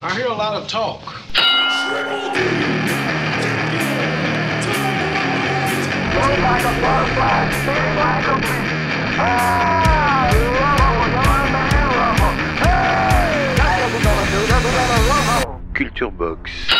I hear a lot of talk. Culture Box.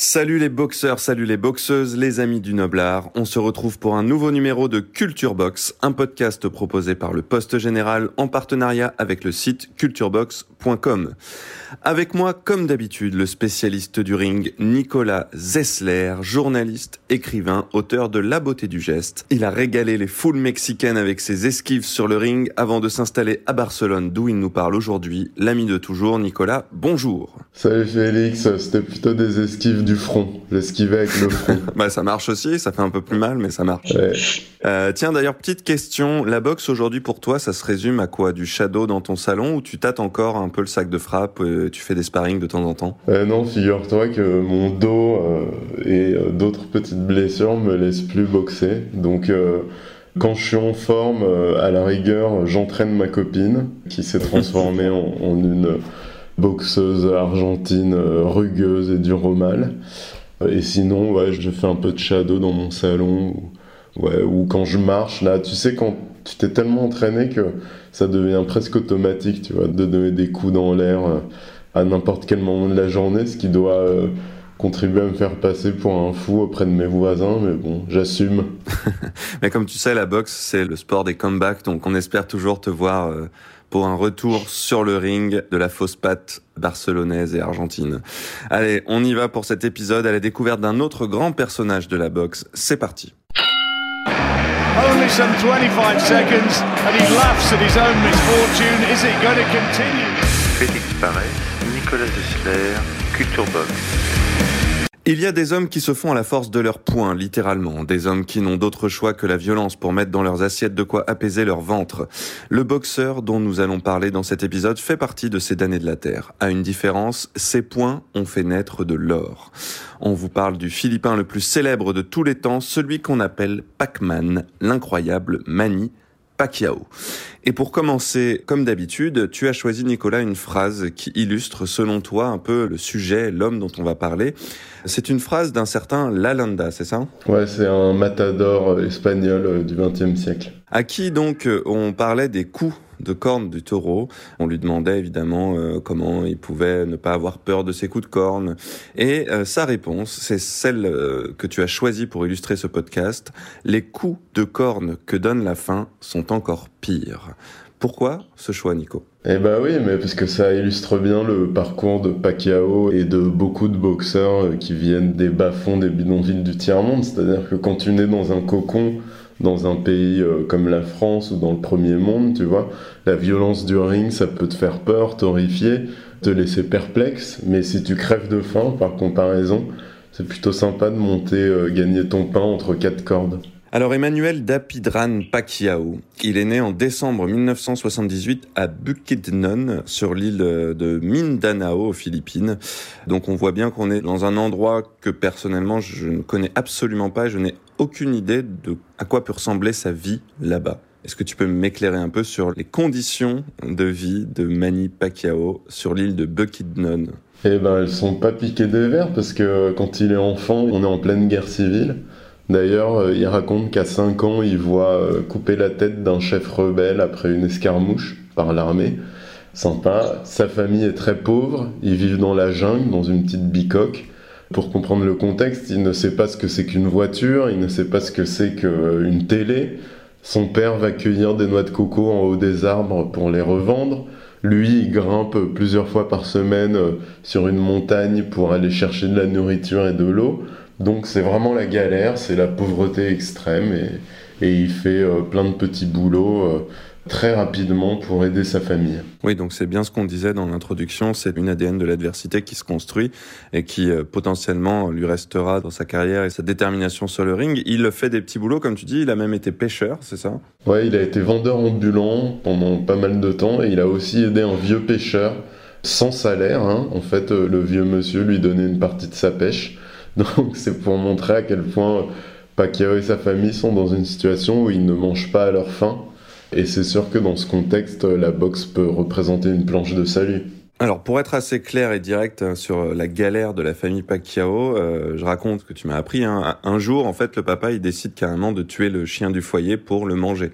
Salut les boxeurs, salut les boxeuses, les amis du Noblard. On se retrouve pour un nouveau numéro de Culture Box, un podcast proposé par le Poste Général en partenariat avec le site culturebox.com. Avec moi, comme d'habitude, le spécialiste du ring, Nicolas Zessler, journaliste, écrivain, auteur de La beauté du geste. Il a régalé les foules mexicaines avec ses esquives sur le ring avant de s'installer à Barcelone, d'où il nous parle aujourd'hui. L'ami de toujours, Nicolas, bonjour. Salut Félix, c'était plutôt des esquives du front. J'esquivais avec le front. bah ça marche aussi, ça fait un peu plus mal, mais ça marche. Ouais. Euh, tiens, d'ailleurs, petite question, la boxe aujourd'hui pour toi, ça se résume à quoi? Du shadow dans ton salon ou tu tâtes encore un peu le sac de frappe, euh, tu fais des sparring de temps en temps Euh, non, figure-toi que mon dos euh, et euh, d'autres petites blessures me laissent plus boxer. Donc euh, quand je suis en forme, euh, à la rigueur, j'entraîne ma copine qui s'est transformée en, en une boxeuse argentine euh, rugueuse et dure au mal. Et sinon, ouais, je fais un peu de shadow dans mon salon. Ou, ouais, ou quand je marche, là, tu sais, quand tu t'es tellement entraîné que ça devient presque automatique, tu vois, de donner des coups dans l'air euh, à n'importe quel moment de la journée, ce qui doit euh, contribuer à me faire passer pour un fou auprès de mes voisins, mais bon, j'assume. Mais comme tu sais, la boxe, c'est le sport des comebacks, donc on espère toujours te voir euh, pour un retour sur le ring de la fausse patte barcelonaise et argentine. Allez, on y va pour cet épisode à la découverte d'un autre grand personnage de la boxe. C'est parti. Only some 25 seconds, and he laughs at his own misfortune. Is it going to continue? Félix Parès, Culture Box. Il y a des hommes qui se font à la force de leurs poings, littéralement. Des hommes qui n'ont d'autre choix que la violence pour mettre dans leurs assiettes de quoi apaiser leur ventre. Le boxeur dont nous allons parler dans cet épisode fait partie de ces damnés de la terre. À une différence, ses poings ont fait naître de l'or. On vous parle du Philippin le plus célèbre de tous les temps, celui qu'on appelle Pac-Man, l'incroyable Manny Pacquiao. Et pour commencer, comme d'habitude, tu as choisi, Nicolas, une phrase qui illustre, selon toi, un peu le sujet, l'homme dont on va parler. C'est une phrase d'un certain Lalanda, c'est ça? Ouais, c'est un matador espagnol euh, du XXe siècle. À qui donc euh, on parlait des coups de corne du taureau. On lui demandait évidemment euh, comment il pouvait ne pas avoir peur de ces coups de corne. Et euh, sa réponse, c'est celle euh, que tu as choisie pour illustrer ce podcast. Les coups de corne que donne la faim sont encore pires. Pourquoi ce choix, Nico? Eh bah oui, mais parce que ça illustre bien le parcours de Pacquiao et de beaucoup de boxeurs qui viennent des bas-fonds des bidonvilles du tiers-monde. C'est-à-dire que quand tu nais dans un cocon, dans un pays euh, comme la France ou dans le premier monde, tu vois, la violence du ring, ça peut te faire peur, t'horrifier, te laisser perplexe. Mais si tu crèves de faim, par comparaison, c'est plutôt sympa de monter, euh, gagner ton pain entre quatre cordes. Alors Emmanuel Dapidran Pacquiao, il est né en décembre 1978 à Bukidnon sur l'île de Mindanao aux Philippines. Donc on voit bien qu'on est dans un endroit que personnellement je ne connais absolument pas, je n'ai aucune idée de à quoi peut ressembler sa vie là-bas. Est-ce que tu peux m'éclairer un peu sur les conditions de vie de Manny Pacquiao sur l'île de Bukidnon? Eh ben, elles sont pas piquées des verres parce que quand il est enfant, on est en pleine guerre civile. D'ailleurs, euh, il raconte qu'à 5 ans, il voit euh, couper la tête d'un chef rebelle après une escarmouche par l'armée. Sympa. Sa famille est très pauvre. Ils vivent dans la jungle, dans une petite bicoque. Pour comprendre le contexte, il ne sait pas ce que c'est qu'une voiture, il ne sait pas ce que c'est qu'une télé. Son père va cueillir des noix de coco en haut des arbres pour les revendre. Lui, il grimpe plusieurs fois par semaine euh, sur une montagne pour aller chercher de la nourriture et de l'eau. Donc c'est vraiment la galère, c'est la pauvreté extrême et, et il fait euh, plein de petits boulots euh, très rapidement pour aider sa famille. Oui, donc c'est bien ce qu'on disait dans l'introduction, c'est une ADN de l'adversité qui se construit et qui euh, potentiellement lui restera dans sa carrière et sa détermination sur le ring. Il fait des petits boulots, comme tu dis, il a même été pêcheur, c'est ça? Ouais, il a été vendeur ambulant pendant pas mal de temps et il a aussi aidé un vieux pêcheur sans salaire. Hein. En fait, le vieux monsieur lui donnait une partie de sa pêche. Donc c'est pour montrer à quel point Pacquiao et sa famille sont dans une situation où ils ne mangent pas à leur faim. Et c'est sûr que dans ce contexte, la boxe peut représenter une planche de salut. Alors pour être assez clair et direct hein, sur la galère de la famille Pacquiao, euh, je raconte que tu m'as appris. Hein. Un jour, en fait, le papa il décide carrément de tuer le chien du foyer pour le manger.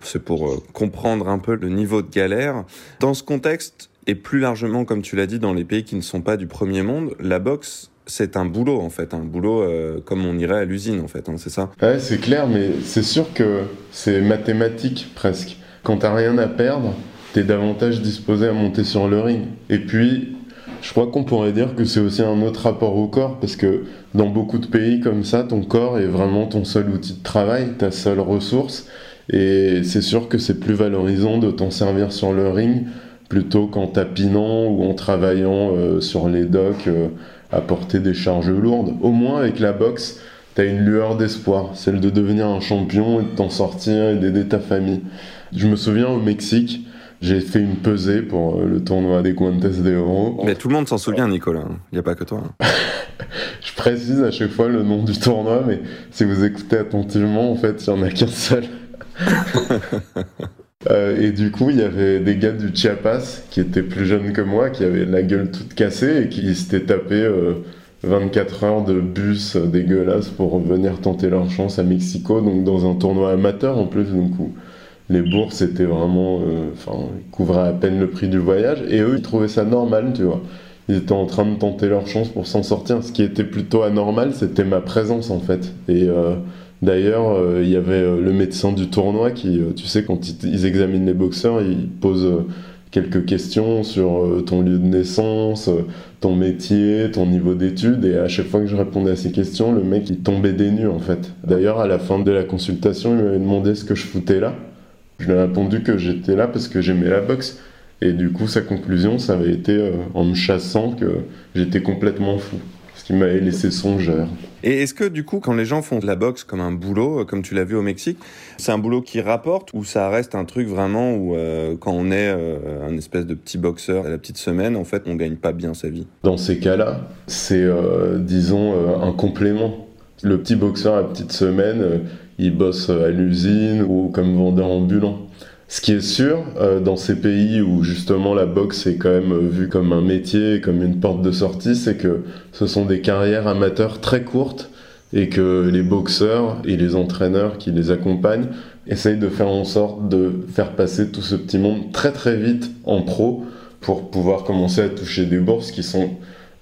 C'est pour euh, comprendre un peu le niveau de galère. Dans ce contexte, et plus largement, comme tu l'as dit, dans les pays qui ne sont pas du premier monde, la boxe c'est un boulot en fait, un boulot euh, comme on irait à l'usine en fait, hein, c'est ça Ouais, c'est clair, mais c'est sûr que c'est mathématique presque. Quand t'as rien à perdre, t'es davantage disposé à monter sur le ring. Et puis, je crois qu'on pourrait dire que c'est aussi un autre rapport au corps, parce que dans beaucoup de pays comme ça, ton corps est vraiment ton seul outil de travail, ta seule ressource. Et c'est sûr que c'est plus valorisant de t'en servir sur le ring plutôt qu'en tapinant ou en travaillant euh, sur les docks. Euh, à porter des charges lourdes. Au moins avec la boxe, tu as une lueur d'espoir, celle de devenir un champion et de t'en sortir et d'aider ta famille. Je me souviens au Mexique, j'ai fait une pesée pour euh, le tournoi des Guantes de Oro. Mais tout le monde s'en souvient, Nicolas. Il n'y a pas que toi. je précise à chaque fois le nom du tournoi, mais si vous écoutez attentivement, en fait, il n'y en a qu'un seul. Euh, et du coup, il y avait des gars du Chiapas qui étaient plus jeunes que moi, qui avaient la gueule toute cassée et qui s'étaient tapés 24 euh, heures de bus dégueulasse pour venir tenter leur chance à Mexico, donc dans un tournoi amateur en plus. Donc les bourses étaient vraiment, euh, enfin, couvraient à peine le prix du voyage. Et eux, ils trouvaient ça normal, tu vois. Ils étaient en train de tenter leur chance pour s'en sortir. Ce qui était plutôt anormal, c'était ma présence en fait. Et D'ailleurs, euh, il y avait euh, le médecin du tournoi qui, euh, tu sais, quand ils, examinent les boxeurs, ils posent quelques questions sur ton lieu de naissance, ton métier, ton niveau d'études. Et à chaque fois que je répondais à ces questions, le mec, il tombait des nues, en fait. D'ailleurs, à la fin de la consultation, il m'avait demandé ce que je foutais là. Je lui ai répondu que j'étais là parce que j'aimais la boxe. Et du coup, sa conclusion, ça avait été en me chassant que j'étais complètement fou qui m'avait laissé songeur. Et est-ce que du coup, quand les gens font de la boxe comme un boulot, euh, comme tu l'as vu au Mexique, c'est un boulot qui rapporte ou ça reste un truc vraiment où euh, quand on est euh, un espèce de petit boxeur à la petite semaine, en fait, on gagne pas bien sa vie? Dans ces cas-là, c'est disons un complément. Le petit boxeur à petite semaine, il bosse à l'usine ou comme vendeur ambulant. Ce qui est sûr, euh, dans ces pays où justement la boxe est quand même euh, vue comme un métier, comme une porte de sortie, c'est que ce sont des carrières amateurs très courtes et que les boxeurs et les entraîneurs qui les accompagnent essayent de faire en sorte de faire passer tout ce petit monde très très vite en pro pour pouvoir commencer à toucher des bourses qui sont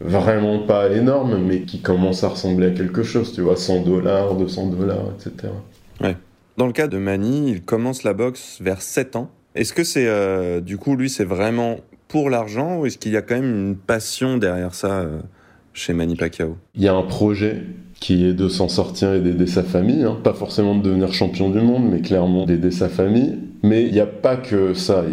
vraiment pas énormes mais qui commencent à ressembler à quelque chose, tu vois, 100 dollars, 200 dollars, etc. Ouais. Dans le cas de Manny, il commence la boxe vers 7 ans. Est-ce que c'est, euh, du coup, lui, c'est vraiment pour l'argent ou est-ce qu'il y a quand même une passion derrière ça euh, chez Manny Pacquiao? Il y a un projet qui est de s'en sortir et d'aider sa famille. Hein. Pas forcément de devenir champion du monde, mais clairement d'aider sa famille. Mais il n'y a pas que ça.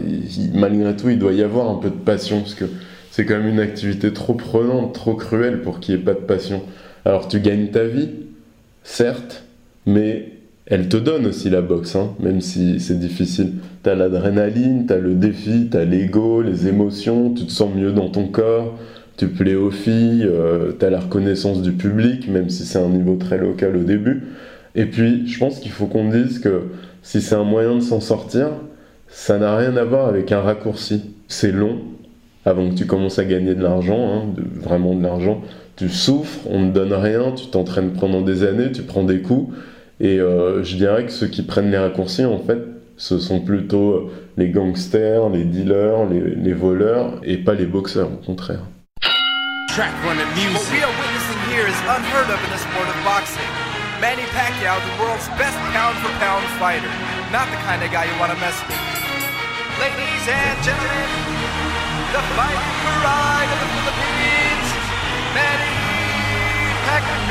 malgré tout, il doit y avoir un peu de passion, parce que c'est quand même une activité trop prenante, trop cruelle pour qu'il n'y ait pas de passion. Alors tu gagnes ta vie, certes, mais elle te donne aussi la boxe, hein, même si c'est difficile. T'as l'adrénaline, t'as le défi, t'as l'ego, les émotions, tu te sens mieux dans ton corps, tu plais aux filles, euh, t'as la reconnaissance du public, même si c'est un niveau très local au début. Et puis, je pense qu'il faut qu'on dise que si c'est un moyen de s'en sortir, ça n'a rien à voir avec un raccourci. C'est long, avant que tu commences à gagner de l'argent, hein, vraiment de l'argent. Tu souffres, on ne donne rien, tu t'entraînes pendant des années, tu prends des coups et euh, je dirais que ceux qui prennent les raccourcis, en fait, ce sont plutôt euh, les gangsters, les dealers, les, les voleurs, et pas les boxeurs, au contraire. Track running music. What we are witnessing here is unheard of in the sport of boxing. Manny Pacquiao, the world's best pound-for-pound fighter. Not the kind of guy you want to mess with. Ladies and gentlemen, the fighting pride of the Philippines, Manny Pacquiao.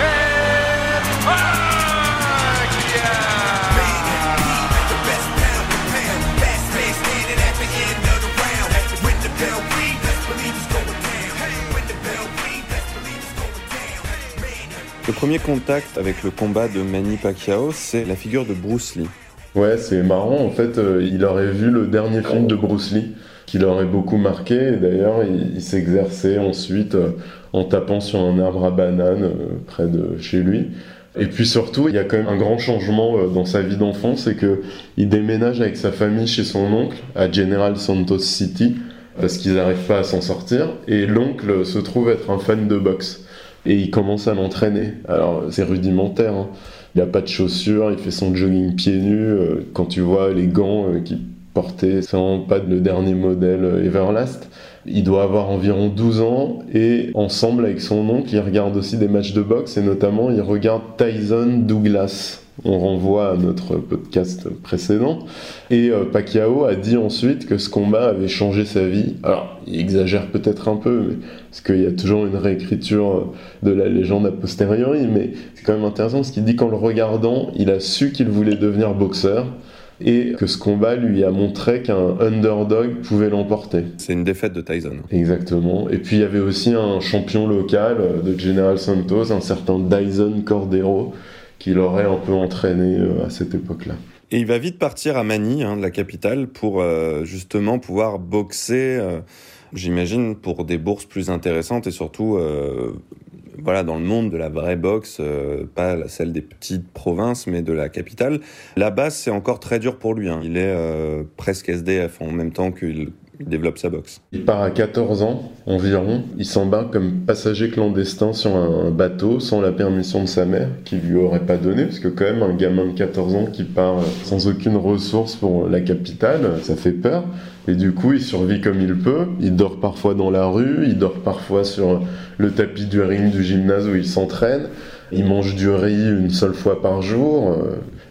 Le premier contact avec le combat de Manny Pacquiao, c'est la figure de Bruce Lee. Ouais, c'est marrant. En fait, euh, il aurait vu le dernier film de Bruce Lee, qui l'aurait beaucoup marqué. D'ailleurs, il, s'exerçait ensuite euh, en tapant sur un arbre à banane euh, près de chez lui. Et puis surtout, il y a quand même un grand changement dans sa vie d'enfant, c'est que il déménage avec sa famille chez son oncle à General Santos City parce qu'ils n'arrivent pas à s'en sortir. Et l'oncle se trouve être un fan de boxe et il commence à l'entraîner. Alors c'est rudimentaire. Hein. Il n'a pas de chaussures, il fait son jogging pieds nus. Euh, quand tu vois les gants euh, qu'il portait, c'est vraiment pas le dernier modèle euh, Everlast. Il doit avoir environ 12 ans et ensemble avec son oncle, il regarde aussi des matchs de boxe et notamment il regarde Tyson Douglas. On renvoie à notre podcast précédent. Et Pacquiao a dit ensuite que ce combat avait changé sa vie. Alors, il exagère peut-être un peu, mais parce qu'il y a toujours une réécriture de la légende a posteriori, mais c'est quand même intéressant parce qu'il dit qu'en le regardant, il a su qu'il voulait devenir boxeur et que ce combat lui a montré qu'un underdog pouvait l'emporter. C'est une défaite de Tyson. Exactement. Et puis il y avait aussi un champion local de General Santos, un certain Dyson Cordero, qui l'aurait un peu entraîné euh, à cette époque-là. Et il va vite partir à Manille, hein, de la capitale, pour euh, justement pouvoir boxer. Euh, j'imagine, pour des bourses plus intéressantes et surtout, euh, voilà, dans le monde de la vraie boxe, euh, pas celle des petites provinces, mais de la capitale. Là-bas, c'est encore très dur pour lui. Hein. Il est euh, presque SDF en même temps qu'il il développe sa boxe. Il part à 14 ans environ. Il s'embarque comme passager clandestin sur un bateau sans la permission de sa mère, qui lui aurait pas donné, parce que quand même un gamin de 14 ans qui part sans aucune ressource pour la capitale, ça fait peur. Et du coup, il survit comme il peut. Il dort parfois dans la rue, il dort parfois sur le tapis du ring du gymnase où il s'entraîne. Il mange du riz une seule fois par jour.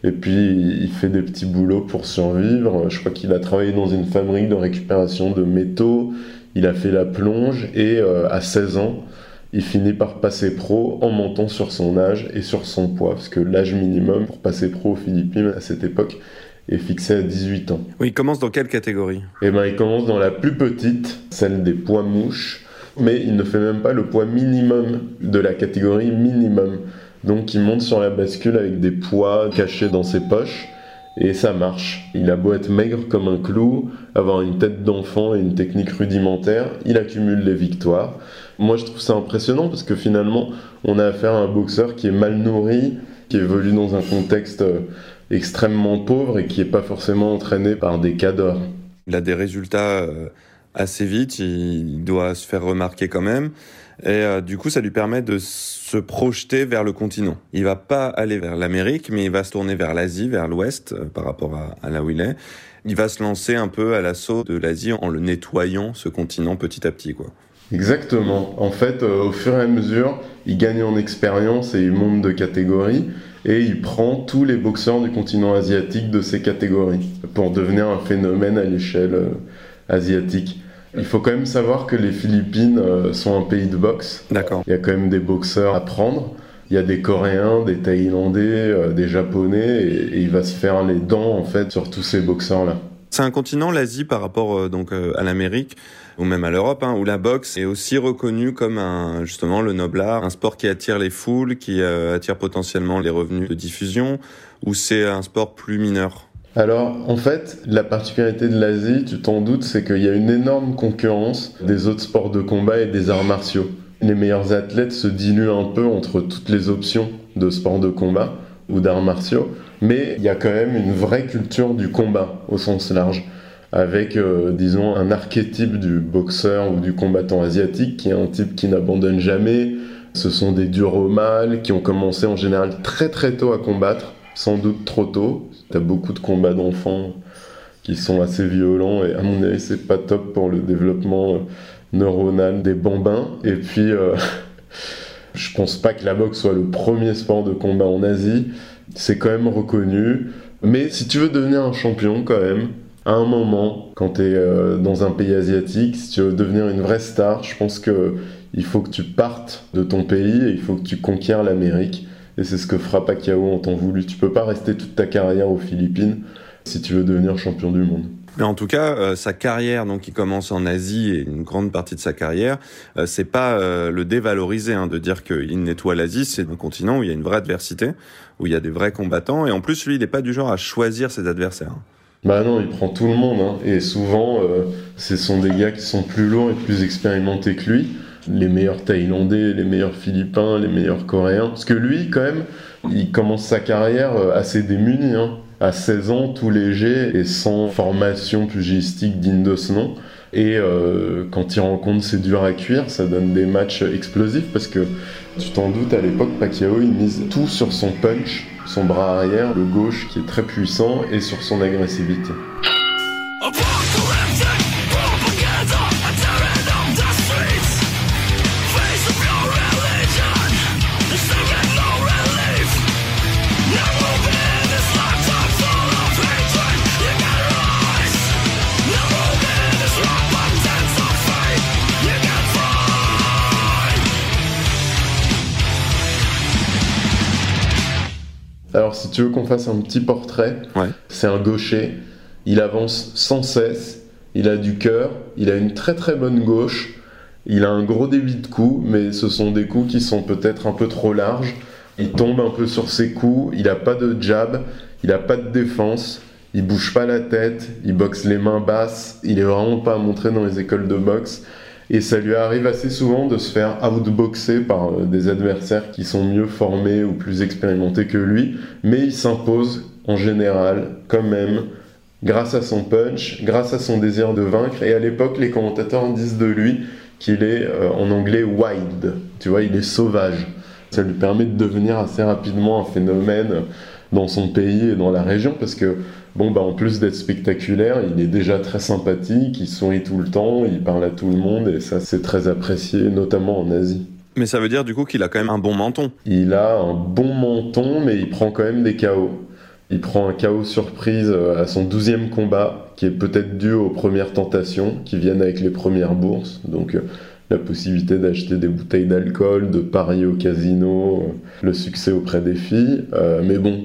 Et puis, il fait des petits boulots pour survivre. Je crois qu'il a travaillé dans une fabrique de récupération de métaux. Il a fait la plonge et euh, à 16 ans, il finit par passer pro en montant sur son âge et sur son poids. Parce que l'âge minimum pour passer pro aux Philippines à cette époque est fixé à 18 ans. Oui, il commence dans quelle catégorie? Eh ben, il commence dans la plus petite, celle des poids mouches. Mais il ne fait même pas le poids minimum de la catégorie minimum. Donc il monte sur la bascule avec des poids cachés dans ses poches et ça marche. Il a beau être maigre comme un clou, avoir une tête d'enfant et une technique rudimentaire, il accumule les victoires. Moi je trouve ça impressionnant parce que finalement on a affaire à un boxeur qui est mal nourri, qui évolue dans un contexte euh, extrêmement pauvre et qui n'est pas forcément entraîné par des cadres. Il a des résultats euh, assez vite, il doit se faire remarquer quand même. Et euh, du coup, ça lui permet de se projeter vers le continent. Il va pas aller vers l'Amérique, mais il va se tourner vers l'Asie, vers l'Ouest, euh, par rapport à, à, là où il est. Il va se lancer un peu à l'assaut de l'Asie en le nettoyant, ce continent, petit à petit, quoi. Exactement. En fait, euh, au fur et à mesure, il gagne en expérience et il monte de catégorie. Et il prend tous les boxeurs du continent asiatique de ces catégories pour devenir un phénomène à l'échelle asiatique. Il faut quand même savoir que les Philippines euh, sont un pays de boxe. D'accord. Il y a quand même des boxeurs à prendre. Il y a des Coréens, des Thaïlandais, euh, des Japonais, et, il va se faire les dents en fait sur tous ces boxeurs-là. C'est un continent, l'Asie, par rapport euh, donc à l'Amérique ou même à l'Europe, hein, où la boxe est aussi reconnue comme un justement le noble art, un sport qui attire les foules, qui attire potentiellement les revenus de diffusion, ou c'est un sport plus mineur? Alors, en fait, la particularité de l'Asie, tu t'en doutes, c'est qu'il y a une énorme concurrence des autres sports de combat et des arts martiaux. Les meilleurs athlètes se diluent un peu entre toutes les options de sports de combat ou d'arts martiaux, mais il y a quand même une vraie culture du combat au sens large, avec, euh, disons, un archétype du boxeur ou du combattant asiatique qui est un type qui n'abandonne jamais. Ce sont des durs au mal qui ont commencé en général très très tôt à combattre, sans doute trop tôt, T'as beaucoup de combats d'enfants qui sont assez violents et à mon avis c'est pas top pour le développement euh, neuronal des bambins. Et puis euh, je pense pas que la boxe soit le premier sport de combat en Asie. C'est quand même reconnu. Mais si tu veux devenir un champion quand même, à un moment, quand tu es euh, dans un pays asiatique, si tu veux devenir une vraie star, je pense que il faut que tu partes de ton pays et il faut que tu conquières l'Amérique. Et c'est ce que fera Pacquiao en temps voulu. Tu peux pas rester toute ta carrière aux Philippines si tu veux devenir champion du monde. Mais en tout cas, euh, sa carrière, donc qui commence en Asie et une grande partie de sa carrière, euh, c'est pas euh, le dévaloriser hein, de dire qu'il nettoie l'Asie. C'est un continent où il y a une vraie adversité, où il y a des vrais combattants. Et en plus, lui, il n'est pas du genre à choisir ses adversaires. Bah non, il prend tout le monde. Hein. Et souvent, ce sont des gars qui sont plus lourds et plus expérimentés que lui. Les meilleurs Thaïlandais, les meilleurs Philippins, les meilleurs Coréens. Parce que lui, quand même, il commence sa carrière assez démuni. Hein à 16 ans, tout léger et sans formation pugilistique digne de ce nom. Et euh, quand il rencontre, c'est dur à cuire, ça donne des matchs explosifs parce que tu t'en doutes, à l'époque, Pacquiao il mise tout sur son punch, son bras arrière, le gauche qui est très puissant, et sur son agressivité. Tu veux qu'on fasse un petit portrait, c'est un gaucher. Il avance sans cesse. Il a du cœur. Il a une très très bonne gauche. Il a un gros débit de coups, mais ce sont des coups qui sont peut-être un peu trop larges. Il tombe un peu sur ses coups. Il n'a pas de jab. Il n'a pas de défense. Il bouge pas la tête. Il boxe les mains basses. Il est vraiment pas à montrer dans les écoles de boxe. Et ça lui arrive assez souvent de se faire outboxer par euh, des adversaires qui sont mieux formés ou plus expérimentés que lui, mais il s'impose en général quand même grâce à son punch, grâce à son désir de vaincre. Et à l'époque, les commentateurs disent de lui qu'il est euh, en anglais wild, tu vois, il est sauvage. Ça lui permet de devenir assez rapidement un phénomène dans son pays et dans la région parce que bon bah en plus d'être spectaculaire, il est déjà très sympathique, il sourit tout le temps, il parle à tout le monde et ça c'est très apprécié notamment en Asie. Mais ça veut dire du coup qu'il a quand même un bon menton. Il a un bon menton mais il prend quand même des KO. Il prend un KO surprise euh, à son douzième combat qui est peut-être dû aux premières tentations qui viennent avec les premières bourses. Donc euh, la possibilité d'acheter des bouteilles d'alcool, de parier au casino, euh, le succès auprès des filles. mais bon,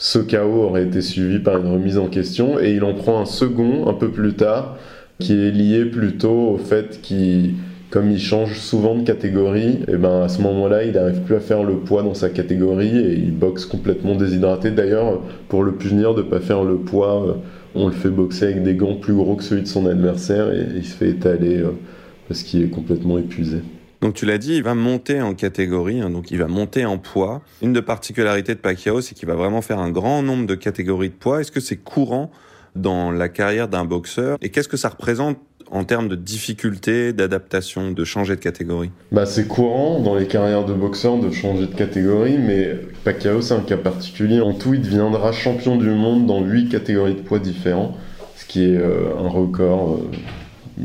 ce chaos aurait été suivi par une remise en question et il en prend un second un peu plus tard qui est lié plutôt au fait qu'il comme il change souvent de catégorie, et ben à ce moment-là, il n'arrive plus à faire le poids dans sa catégorie et il boxe complètement déshydraté. D'ailleurs, pour le punir de ne pas faire le poids, euh, on le fait boxer avec des gants plus gros que celui de son adversaire et il se fait étaler euh, parce qu'il est complètement épuisé. Donc tu l'as dit, il va monter en catégorie, hein, donc il va monter en poids. Une des particularités de Pacquiao, c'est qu'il va vraiment faire un grand nombre de catégories de poids. Est-ce que c'est courant dans la carrière d'un boxeur? Et qu'est-ce que ça représente en termes de difficulté, d'adaptation, de changer de catégorie? Bah, C'est courant dans les carrières de boxeurs de changer de catégorie, mais Pacquiao c'est un cas particulier. En tout, il deviendra champion du monde dans 8 catégories de poids différents, ce qui est euh, un record euh,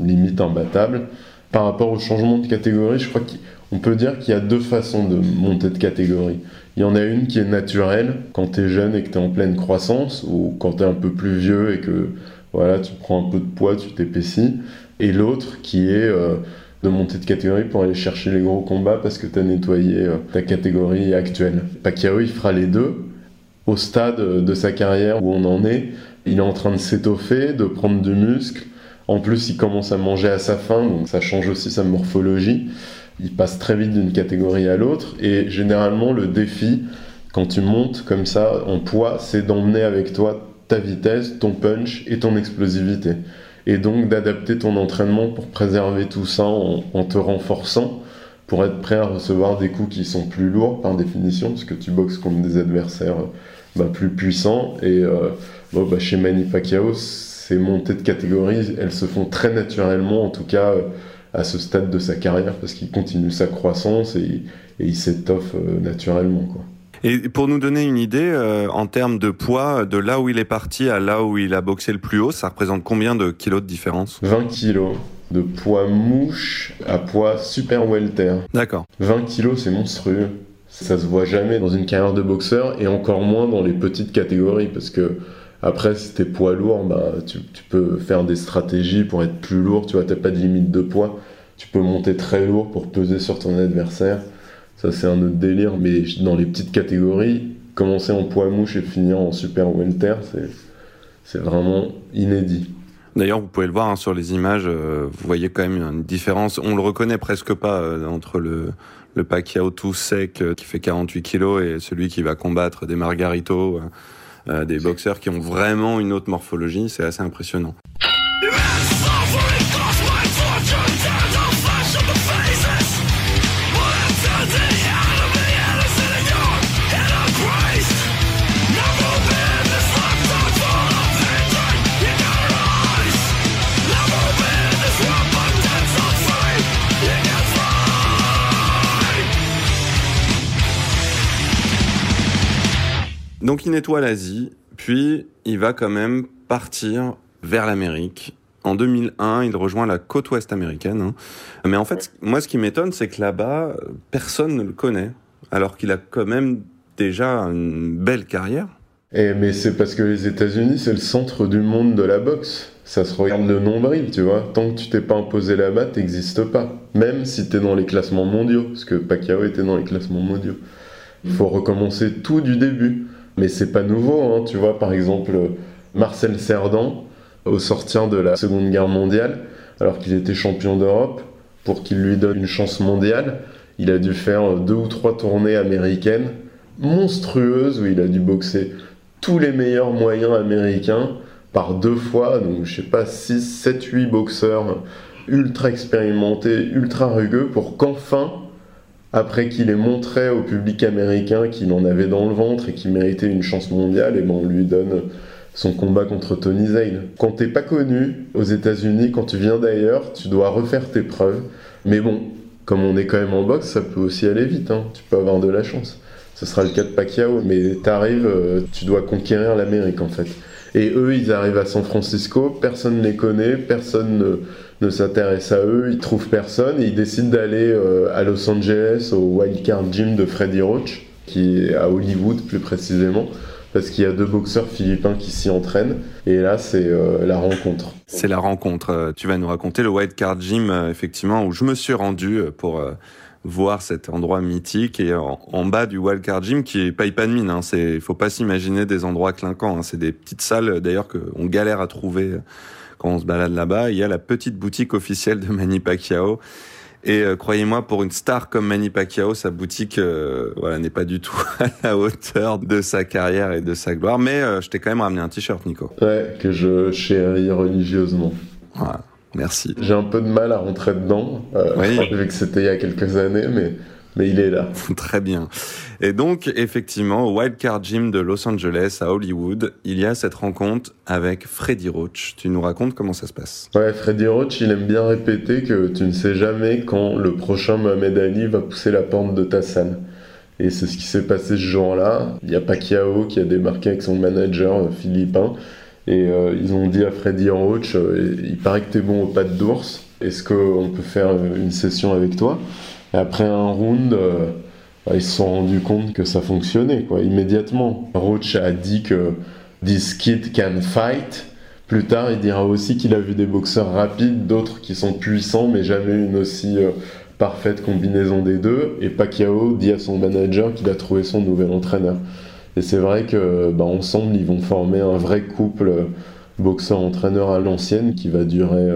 limite imbattable par rapport au changement de catégorie, je crois qu'on peut dire qu'il y a deux façons de monter de catégorie. Il y en a une qui est naturelle, quand tu es jeune et que tu es en pleine croissance, ou quand tu es un peu plus vieux et que voilà, tu prends un peu de poids, tu t'épaissis. Et l'autre qui est euh, de monter de catégorie pour aller chercher les gros combats parce que tu as nettoyé euh, ta catégorie actuelle. Pacquiao, il fera les deux. Au stade de sa carrière où on en est, il est en train de s'étoffer, de prendre du muscle, en plus, il commence à manger à sa faim, donc ça change aussi sa morphologie. Il passe très vite d'une catégorie à l'autre. Et généralement, le défi, quand tu montes comme ça en poids, c'est d'emmener avec toi ta vitesse, ton punch et ton explosivité. Et donc d'adapter ton entraînement pour préserver tout ça en, te renforçant, pour être prêt à recevoir des coups qui sont plus lourds par définition, parce que tu boxes contre des adversaires bah, plus puissants. Et euh, bah, chez Manny Pacquiao, ces montées de catégorie, elles se font très naturellement, en tout cas euh, à ce stade de sa carrière, parce qu'il continue sa croissance et, il s'étoffe euh, naturellement. Quoi. Et pour nous donner une idée, euh, en termes de poids, de là où il est parti à là où il a boxé le plus haut, ça représente combien de kilos de différence? 20 kilos de poids mouche à poids super welter. D'accord. 20 kilos, c'est monstrueux. Ça se voit jamais dans une carrière de boxeur et encore moins dans les petites catégories parce que après, si t'es poids lourd, bah, tu, peux faire des stratégies pour être plus lourd. Tu vois, pas de limite de poids. Tu peux monter très lourd pour peser sur ton adversaire. Ça, c'est un autre délire. Mais dans les petites catégories, commencer en poids mouche et finir en super welter, c'est vraiment inédit. D'ailleurs, vous pouvez le voir hein, sur les images, euh, vous voyez quand même une différence. On le reconnaît presque pas euh, entre le, le Pacquiao tout sec euh, qui fait 48 kilos et celui qui va combattre des Margarito, des boxeurs qui ont vraiment une autre morphologie. C'est assez impressionnant. Donc il nettoie l'Asie, puis il va quand même partir vers l'Amérique. En 2001, il rejoint la côte ouest américaine. Hein. Mais en fait, moi, ce qui m'étonne, c'est que là-bas, personne ne le connaît, alors qu'il a quand même déjà une belle carrière. Eh, mais c'est parce que les États-Unis, c'est le centre du monde de la boxe. Ça se regarde le nombril, tu vois. Tant que tu t'es pas imposé là-bas, t'existes pas. Même si t'es dans les classements mondiaux, parce que Pacquiao était dans les classements mondiaux. Il faut recommencer tout du début. Mais c'est pas nouveau, hein. tu vois, par exemple, Marcel Cerdan, au sortir de la Seconde Guerre mondiale, alors qu'il était champion d'Europe, pour qu'il lui donne une chance mondiale, il a dû faire deux ou trois tournées américaines monstrueuses où il a dû boxer tous les meilleurs moyens américains par deux fois, donc je sais pas, 6, 7, 8 boxeurs ultra expérimentés, ultra rugueux, pour qu'enfin après qu'il ait montré au public américain qu'il en avait dans le ventre et qu'il méritait une chance mondiale, et ben on lui donne son combat contre Tony Zane. Quand t'es pas connu aux États-Unis, quand tu viens d'ailleurs, tu dois refaire tes preuves. Mais bon, comme on est quand même en boxe, ça peut aussi aller vite. Hein. Tu peux avoir de la chance. Ce sera le cas de Pacquiao, mais t'arrives, euh, tu dois conquérir l'Amérique en fait. Et eux, ils arrivent à San Francisco, personne ne les connaît, personne ne ne s'intéresse à eux, ils trouvent personne et ils décident d'aller euh, à Los Angeles au Wildcard Gym de Freddy Roach, qui est à Hollywood plus précisément, parce qu'il y a deux boxeurs philippins qui s'y entraînent et là c'est euh, la rencontre. C'est la rencontre. Euh, tu vas nous raconter le Wildcard Gym effectivement où je me suis rendu pour voir cet endroit mythique et en, bas du Wildcard Gym qui est pas de mine. Hein, c'est, faut pas s'imaginer des endroits clinquants. Hein, c'est des petites salles d'ailleurs qu'on galère à trouver quand on se balade là-bas, il y a la petite boutique officielle de Manny Pacquiao. Et euh, croyez-moi, pour une star comme Manny Pacquiao, sa boutique euh, voilà, n'est pas du tout à la hauteur de sa carrière et de sa gloire. Mais euh, je t'ai quand même ramené un t-shirt, Nico. Ouais, que je chéris religieusement. Voilà, merci. J'ai un peu de mal à rentrer dedans, oui. vu que c'était il y a quelques années, mais mais il est là. Très bien. Et donc, effectivement, au Wildcard Gym de Los Angeles, à Hollywood, il y a cette rencontre avec Freddy Roach. Tu nous racontes comment ça se passe? Ouais, Freddy Roach, il aime bien répéter que tu ne sais jamais quand le prochain Mohamed Ali va pousser la porte de ta salle. Et c'est ce qui s'est passé ce jour-là. Il y a Pacquiao qui a démarqué avec son manager euh, philippin. Et euh, ils ont dit à Freddy Roach, euh, il paraît que tu es bon aux pattes d'ours. Est-ce qu'on peut faire une session avec toi? Et après un round, euh, ils se sont rendus compte que ça fonctionnait, quoi, immédiatement. Roach a dit que this kid can fight. Plus tard, il dira aussi qu'il a vu des boxeurs rapides, d'autres qui sont puissants, mais jamais une aussi euh, parfaite combinaison des deux. Et Pacquiao dit à son manager qu'il a trouvé son nouvel entraîneur. Et c'est vrai que bah, ensemble, ils vont former un vrai couple euh, boxeur-entraîneur à l'ancienne qui va durer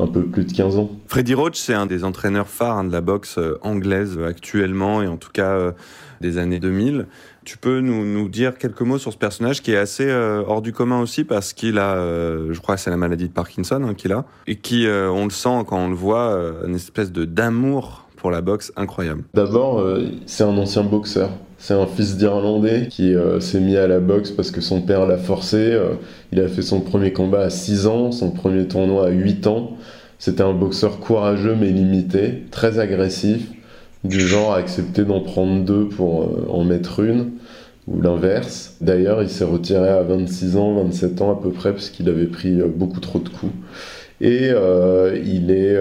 un peu plus de 15 ans. Freddy Roach, c'est un des entraîneurs phares hein, de la boxe euh, anglaise euh, actuellement et en tout cas euh, des années 2000. Tu peux nous, nous, dire quelques mots sur ce personnage qui est assez hors du commun aussi parce qu'il a, je crois que c'est la maladie de Parkinson hein, qu'il a, et qui, on le sent quand on le voit, une espèce de d'amour pour la boxe incroyable. D'abord, c'est un ancien boxeur. C'est un fils d'Irlandais qui s'est mis à la boxe parce que son père l'a forcé. il a fait son premier combat à 6 ans, son premier tournoi à 8 ans. C'était un boxeur courageux mais limité, très agressif, du genre à accepter d'en prendre deux pour euh, en mettre une, ou l'inverse. D'ailleurs, il s'est retiré à 26 ans, 27 ans à peu près, parce qu'il avait pris euh, beaucoup trop de coups. Et euh, il est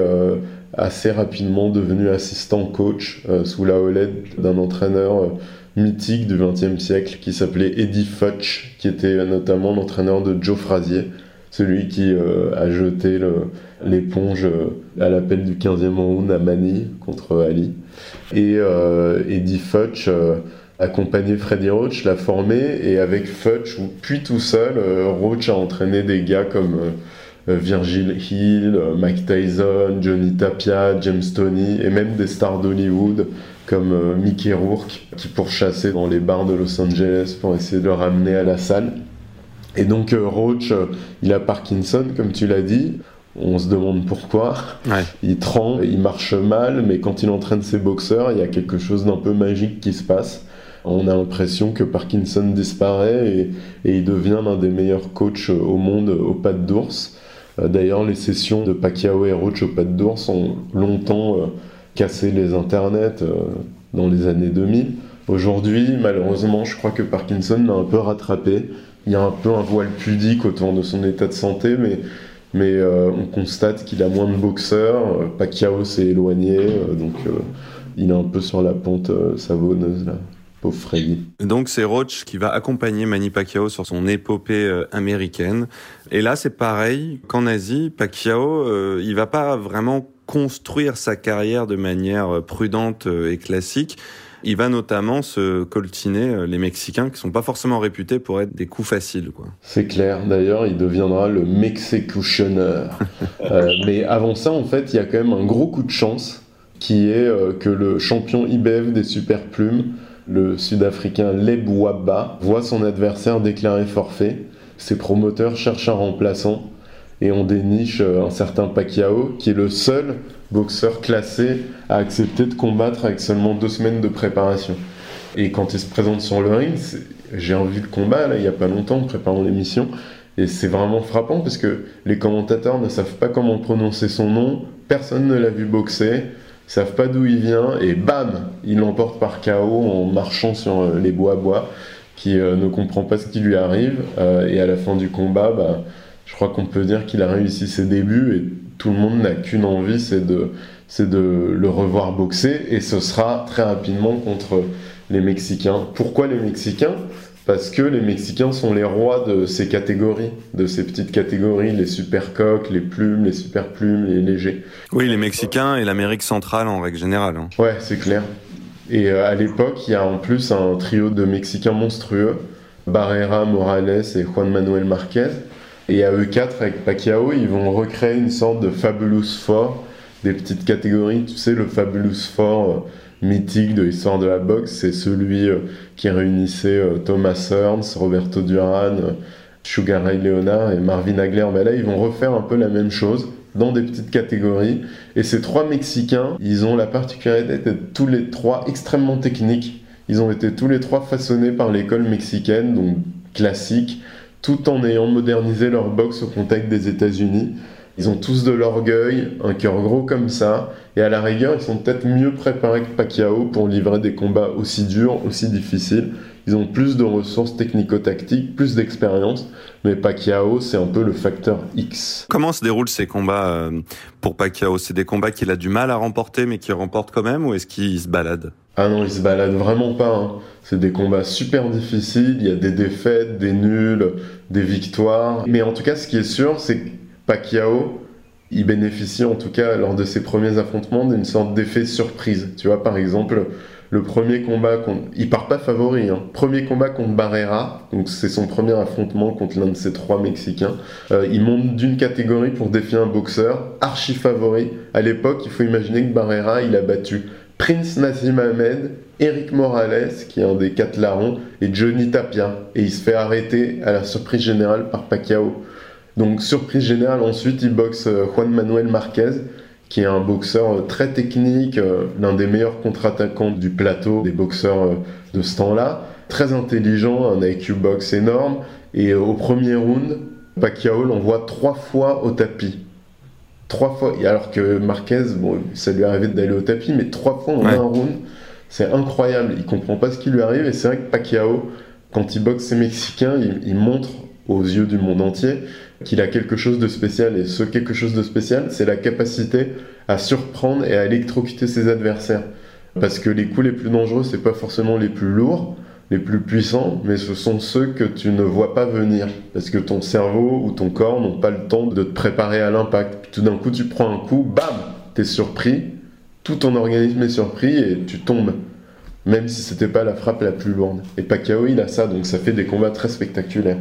assez rapidement devenu assistant coach sous la houlette d'un entraîneur mythique du XXe siècle qui s'appelait Eddie Futch, qui était notamment l'entraîneur de Joe Frazier, celui qui a jeté l'éponge à l'appel du 15e round à Manille contre Ali. Et Eddie Futch accompagné Freddy Roach, l'a formé, et avec Futch, puis tout seul, Roach a entraîné des gars comme Virgil Hill, Mike Tyson, Johnny Tapia, James Tony, et même des stars d'Hollywood comme euh, Mickey Rourke, qui pourchassait dans les bars de Los Angeles pour essayer de le ramener à la salle. Et donc euh, Roach, euh, il a Parkinson, comme tu l'as dit. On se demande pourquoi. Il tremble, il marche mal, mais quand il entraîne ses boxeurs, il y a quelque chose d'un peu magique qui se passe. On a l'impression que Parkinson disparaît et, et il devient l'un des meilleurs coachs au monde aux pattes d'ours. D'ailleurs, les sessions de Pacquiao et Roach aux pattes d'ours ont longtemps casser les internets euh, dans les années 2000. Aujourd'hui, malheureusement, je crois que Parkinson l'a un peu rattrapé. Il y a un peu un voile pudique autour de son état de santé, mais, mais euh, on constate qu'il a moins de boxeurs. Euh, Pacquiao s'est éloigné, donc il est un peu sur la pente savonneuse là. Pauvre Freddy. Donc c'est Roach qui va accompagner Manny Pacquiao sur son épopée américaine. Et là c'est pareil qu'en Asie, Pacquiao, il va pas vraiment construire sa carrière de manière euh, prudente euh, et classique. Il va notamment se coltiner euh, les Mexicains qui sont pas forcément réputés pour être des coups faciles. Quoi. C'est clair. D'ailleurs, il deviendra le Mexicutioner. mais avant ça, en fait, il y a quand même un gros coup de chance qui est que le champion IBF des super plumes, le Sud-Africain Leb Wabba, voit son adversaire déclarer forfait. Ses promoteurs cherchent un remplaçant et on déniche euh, un certain Pacquiao qui est le seul boxeur classé à accepter de combattre avec seulement deux semaines de préparation. Et quand il se présente sur le ring, j'ai envie de combat là, il n'y a pas longtemps en préparant l'émission, et c'est vraiment frappant parce que les commentateurs ne savent pas comment prononcer son nom, personne ne l'a vu boxer, savent pas d'où il vient, et bam, il l'emporte par KO en marchant sur euh, les bois bois, qui euh, ne comprend pas ce qui lui arrive, et à la fin du combat, bah, je crois qu'on peut dire qu'il a réussi ses débuts et tout le monde n'a qu'une envie, c'est de, c'est de le revoir boxer et ce sera très rapidement contre les Mexicains. Pourquoi les Mexicains? Parce que les Mexicains sont les rois de ces catégories, de ces petites catégories, les super coques, les plumes, les super plumes, les légers. Oui, les Mexicains et l'Amérique centrale en règle générale. Hein. Ouais, c'est clair. Et euh, à l'époque, il y a en plus un trio de Mexicains monstrueux, Barrera, Morales et Juan Manuel Marquez. Et à eux quatre, avec Pacquiao, ils vont recréer une sorte de Fabulous Four, des petites catégories. Tu sais, le Fabulous Four euh, mythique de l'histoire de la boxe, c'est celui euh, qui réunissait euh, Thomas Hearns, Roberto Duran, Sugar Ray Leonard et Marvin Hagler. Mais là, ils vont refaire un peu la même chose dans des petites catégories. Et ces trois Mexicains, ils ont la particularité d'être tous les trois extrêmement techniques. Ils ont été tous les trois façonnés par l'école mexicaine, donc classique tout en ayant modernisé leur boxe au contact des États-Unis. Ils ont tous de l'orgueil, un cœur gros comme ça, et à la rigueur, ils sont peut-être mieux préparés que Pacquiao pour livrer des combats aussi durs, aussi difficiles. Ils ont plus de ressources technico-tactiques, plus d'expérience, mais Pacquiao, c'est un peu le facteur X. Comment se déroulent ces combats euh, pour Pacquiao? C'est des combats qu'il a du mal à remporter, mais qu'il remporte quand même, ou est-ce qu'il se balade? Ah non, il se balade vraiment pas. Hein. C'est des combats super difficiles, il y a des défaites, des nuls, des victoires. Mais en tout cas, ce qui est sûr, c'est que Pacquiao, il bénéficie en tout cas lors de ses premiers affrontements d'une sorte d'effet surprise. Tu vois, par exemple, le premier combat contre... Il part pas favori. Hein. Premier combat contre Barrera, donc c'est son premier affrontement contre l'un de ces trois Mexicains. Euh, il monte d'une catégorie pour défier un boxeur, archi favori. À l'époque, il faut imaginer que Barrera, il a battu Prince Nassim Ahmed, Eric Morales, qui est un des quatre larrons, et Johnny Tapia. Et il se fait arrêter à la surprise générale par Pacquiao. Donc surprise générale, ensuite il boxe euh, Juan Manuel Marquez, qui est un boxeur euh, très technique, euh, l'un des meilleurs contre-attaquants du plateau des boxeurs de ce temps-là, très intelligent, un IQ box énorme, et au premier round, Pacquiao l'envoie trois fois au tapis. Trois fois, alors que Marquez, bon, ça lui arrivait d'aller au tapis, mais trois fois en un round, c'est incroyable. Il comprend pas ce qui lui arrive, et c'est vrai que Pacquiao, quand il boxe ses Mexicains, il montre aux yeux du monde entier qu'il a quelque chose de spécial. Et ce quelque chose de spécial, c'est la capacité à surprendre et à électrocuter ses adversaires. Parce que les coups les plus dangereux, c'est pas forcément les plus lourds, les plus puissants, mais ce sont ceux que tu ne vois pas venir, parce que ton cerveau ou ton corps n'ont pas le temps de te préparer à l'impact. Tout d'un coup, tu prends un coup, bam, t'es surpris, tout ton organisme est surpris et tu tombes, même si c'était pas la frappe la plus lourde. Et Pacquiao, il a ça, donc ça fait des combats très spectaculaires.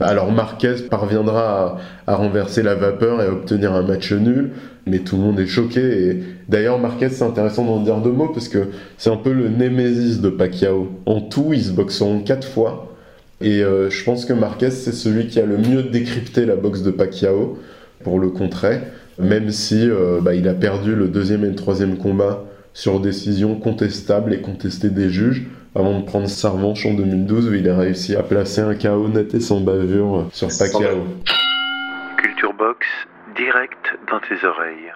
Alors Marquez parviendra à, renverser la vapeur et à obtenir un match nul, mais tout le monde est choqué. D'ailleurs, Marquez, c'est intéressant d'en dire deux mots parce que c'est un peu le némésis de Pacquiao. En tout, ils se boxeront quatre fois. Et euh, je pense que Marquez, c'est celui qui a le mieux décrypté la boxe de Pacquiao pour le contrer, même si euh, bah, il a perdu le deuxième et le troisième combat sur décision contestable et contestée des juges avant de prendre sa revanche en 2012 où il a réussi à placer un KO net et sans bavure sur Pacquiao. Culture Box, direct dans tes oreilles.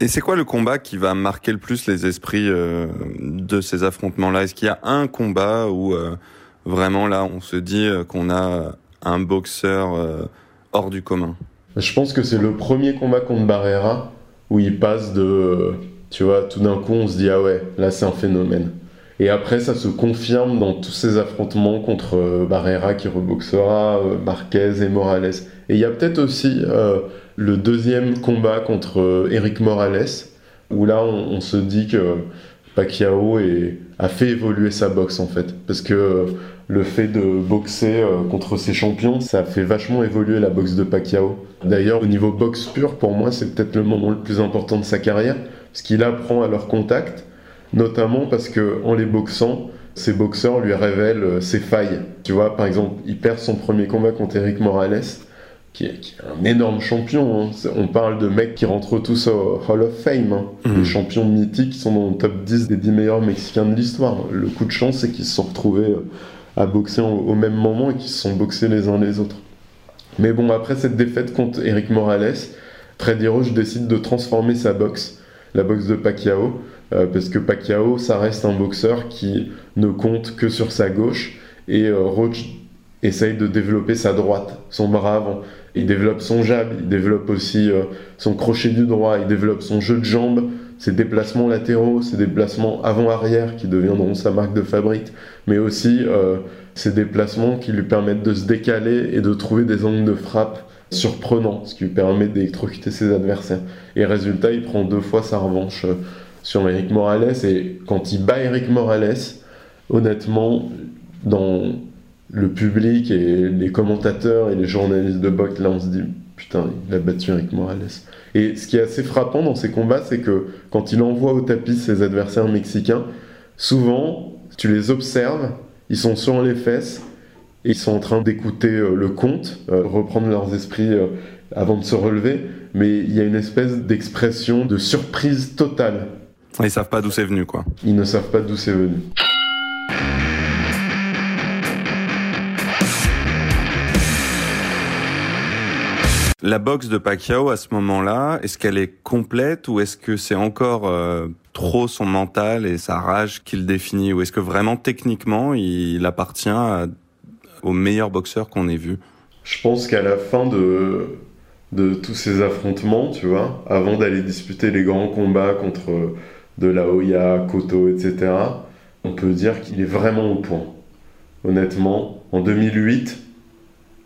Et c'est quoi le combat qui va marquer le plus les esprits euh, de ces affrontements-là? Est-ce qu'il y a un combat où euh, vraiment là on se dit euh, qu'on a un boxeur hors du commun? Je pense que c'est le premier combat contre Barrera où il passe de, tu vois, tout d'un coup on se dit ah ouais, là c'est un phénomène. Et après, ça se confirme dans tous ces affrontements contre euh, Barrera qui reboxera, euh, Marquez et Morales. Et il y a peut-être aussi euh, le deuxième combat contre Eric Morales, où là, on, se dit que Pacquiao a fait évoluer sa boxe en fait. Parce que le fait de boxer contre ses champions, ça fait vachement évoluer la boxe de Pacquiao. D'ailleurs, au niveau boxe pure, pour moi, c'est peut-être le moment le plus important de sa carrière, parce qu'il apprend à leur contact notamment parce que en les boxant, ces boxeurs lui révèlent euh, ses failles. Tu vois, par exemple, il perd son premier combat contre Eric Morales, qui est, un énorme champion. Hein. On parle de mecs qui rentrent tous au Hall of Fame, hein. mmh. des champions mythiques qui sont dans le top 10 des 10 meilleurs Mexicains de l'histoire. Le coup de chance, c'est qu'ils se sont retrouvés euh, à boxer au même moment et qu'ils se sont boxés les uns les autres. Mais bon, après cette défaite contre Eric Morales, Freddy Roche décide de transformer sa boxe, la boxe de Pacquiao, euh, parce que Pacquiao, ça reste un boxeur qui ne compte que sur sa gauche, et euh, Roach essaye de développer sa droite, son bras avant. Il développe son jab, il développe aussi euh, son crochet du droit, il développe son jeu de jambes, ses déplacements latéraux, ses déplacements avant-arrière qui deviendront sa marque de fabrique, mais aussi ses déplacements qui lui permettent de se décaler et de trouver des angles de frappe surprenants, ce qui lui permet d'électrocuter ses adversaires. Et résultat, il prend deux fois sa revanche sur Eric Morales. Et quand il bat Eric Morales, honnêtement, dans le public et les commentateurs et les journalistes de boxe, là on se dit putain, il a battu Eric Morales. Et ce qui est assez frappant dans ces combats, c'est que quand il envoie au tapis ses adversaires mexicains, souvent tu les observes, ils sont sur les fesses ils sont en train d'écouter euh, le conte, euh, reprendre leurs esprits euh, avant de se relever, mais il y a une espèce d'expression de surprise totale ils savent pas d'où c'est venu, quoi. Ils ne savent pas d'où c'est venu. La boxe de Pacquiao à ce moment-là, est-ce qu'elle est complète ou est-ce que c'est encore euh, trop son mental et sa rage qui le définit? Ou est-ce que vraiment techniquement il appartient au meilleur boxeur qu'on ait vu? Je pense qu'à la fin de de tous ces affrontements, tu vois, avant d'aller disputer les grands combats contre de la Hoya, Koto, etc., on peut dire qu'il est vraiment au point. Honnêtement, en 2008,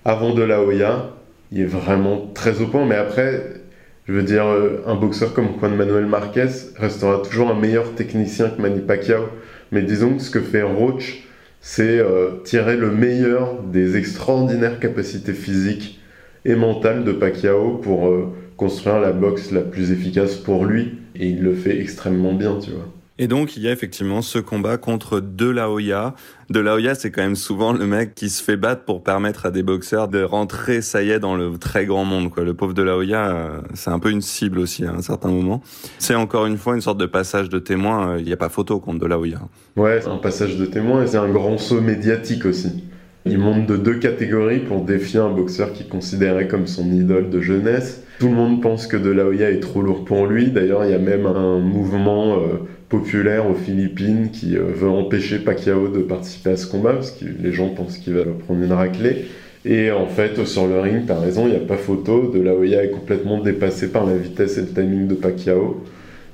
avant de la Hoya, il est vraiment très au point, mais après, je veux dire, euh, un boxeur comme Juan Manuel Marquez restera toujours un meilleur technicien que Manny Pacquiao. Mais disons que ce que fait Roach, c'est euh, tirer le meilleur des extraordinaires capacités physiques et mentales de Pacquiao pour euh, construire la boxe la plus efficace pour lui. Et il le fait extrêmement bien, tu vois. Et donc, il y a effectivement ce combat contre De La Hoya. De La Hoya, c'est quand même souvent le mec qui se fait battre pour permettre à des boxeurs de rentrer, ça y est, dans le très grand monde, quoi. Le pauvre De La Hoya, euh, c'est un peu une cible aussi à un certain moment. C'est encore une fois une sorte de passage de témoin. Euh, il n'y a pas photo contre De La Hoya. Ouais, c'est un passage de témoin et c'est un grand saut médiatique aussi. Il monte de deux catégories pour défier un boxeur qui considérait comme son idole de jeunesse. Tout le monde pense que De La Hoya est trop lourd pour lui. D'ailleurs, il y a même un mouvement euh, populaire aux Philippines qui euh, veut empêcher Pacquiao de participer à ce combat parce que les gens pensent qu'il va prendre une raclée. Et en fait, sur le ring, t'as raison, il n'y a pas photo. De La Hoya est complètement dépassé par la vitesse et le timing de Pacquiao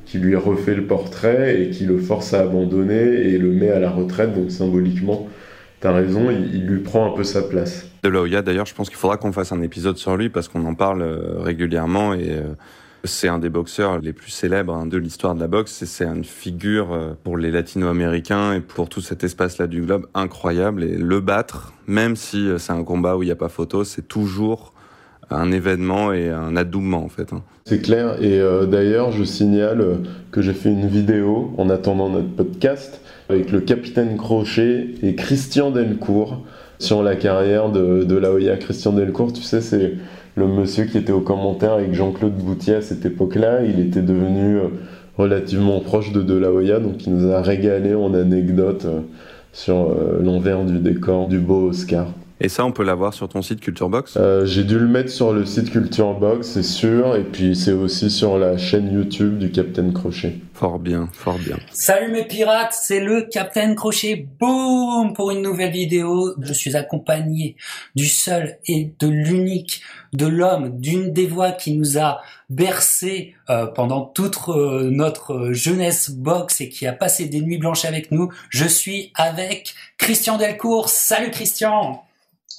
qui lui refait le portrait et qui le force à abandonner et le met à la retraite, donc symboliquement t'as raison, il, lui prend un peu sa place. De La Hoya, d'ailleurs, je pense qu'il faudra qu'on fasse un épisode sur lui parce qu'on en parle euh, régulièrement et euh, c'est un des boxeurs les plus célèbres hein, de l'histoire de la boxe et c'est une figure euh, pour les latino-américains et pour tout cet espace-là du globe incroyable et le battre, même si c'est un combat où il n'y a pas photo, c'est toujours un événement et un adoubement en fait. Hein. C'est clair et d'ailleurs je signale que j'ai fait une vidéo en attendant notre podcast avec le capitaine Crochet et Christian Delcourt sur la carrière de, de. Christian Delcourt, tu sais, c'est le monsieur qui était au commentaire avec Jean-Claude Boutier à cette époque-là. Il était devenu euh, relativement proche de De donc il nous a régalé en anecdotes euh, sur euh, l'envers du décor du beau Oscar. Et ça, on peut l'avoir sur ton site Culturebox? Euh, J'ai dû le mettre sur le site Culturebox, c'est sûr, et puis c'est aussi sur la chaîne YouTube du Captain Crochet. Fort bien, fort bien. Salut mes pirates, c'est le Captain Crochet, boum, pour une nouvelle vidéo. Je suis accompagné du seul et de l'unique, de l'homme, d'une des voix qui nous a bercé euh, pendant toute euh, notre jeunesse box et qui a passé des nuits blanches avec nous. Je suis avec Christian Delcourt. Salut Christian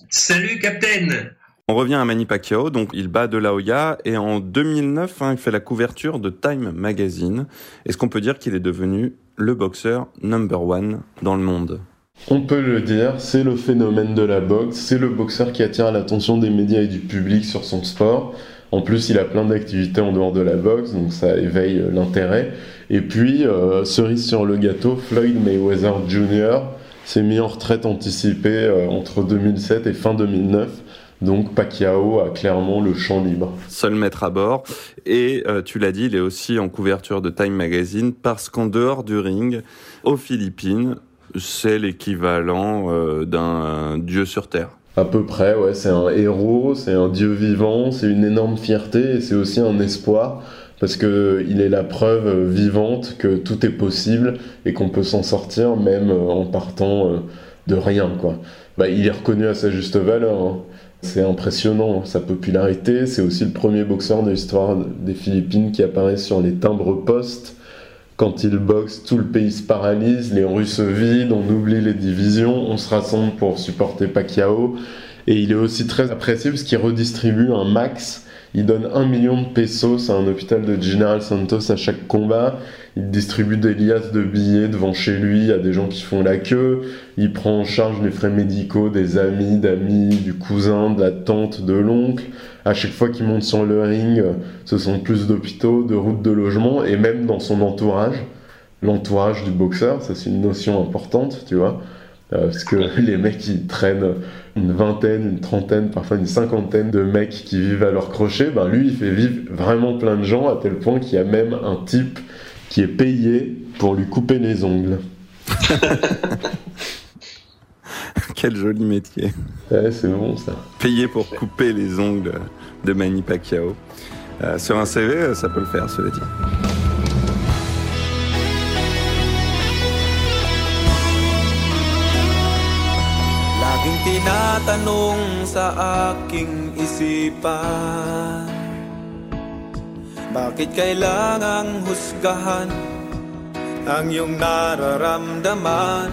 Salut, Captain on revient à Manny Pacquiao, donc il bat De La Hoya et en 2009, hein, il fait la couverture de Time Magazine. Est-ce qu'on peut dire qu'il est devenu le boxeur number one dans le monde? On peut le dire, c'est le phénomène de la boxe, c'est le boxeur qui attire l'attention des médias et du public sur son sport. En plus, il a plein d'activités en dehors de la boxe, donc ça éveille l'intérêt. Et puis, euh, cerise sur le gâteau, Floyd Mayweather Jr., s'est mis en retraite anticipée euh, entre 2007 et fin 2009. Donc Pacquiao a clairement le champ libre. Seul maître à bord. Et euh, tu l'as dit, il est aussi en couverture de Time Magazine parce qu'en dehors du ring, aux Philippines, c'est l'équivalent euh, d'un dieu sur Terre. À peu près, ouais. C'est un héros, c'est un dieu vivant, c'est une énorme fierté et c'est aussi un espoir parce qu'il est la preuve vivante que tout est possible et qu'on peut s'en sortir même euh, en partant euh, de rien. Bah, il est reconnu à sa juste valeur. Hein. C'est impressionnant, sa popularité. C'est aussi le premier boxeur de l'histoire des Philippines qui apparaît sur les timbres postes. Quand il boxe, tout le pays se paralyse, les rues se vident, on oublie les divisions, on se rassemble pour supporter Pacquiao. Et il est aussi très apprécié parce qu'il redistribue un max il donne un million de pesos à un hôpital de General Santos à chaque combat. Il distribue des liasses de billets devant chez lui à des gens qui font la queue. Il prend en charge les frais médicaux des amis, d'amis, du cousin, de la tante, de l'oncle. À chaque fois qu'il monte sur le ring, ce sont plus d'hôpitaux, de routes de logement et même dans son entourage. L'entourage du boxeur, ça c'est une notion importante, tu vois. Euh, parce que les mecs ils traînent une vingtaine, une trentaine, parfois une cinquantaine de mecs qui vivent à leur crochet, ben lui il fait vivre vraiment plein de gens à tel point qu'il y a même un type qui est payé pour lui couper les ongles. Quel joli métier. Ouais, c'est bon ça. Payé pour couper les ongles de Manny Pacquiao. Euh, sur un CV, ça peut le faire, cela dit. Tinatanong sa aking isipan Bakit kailangang husgahan ang iyong nararamdaman?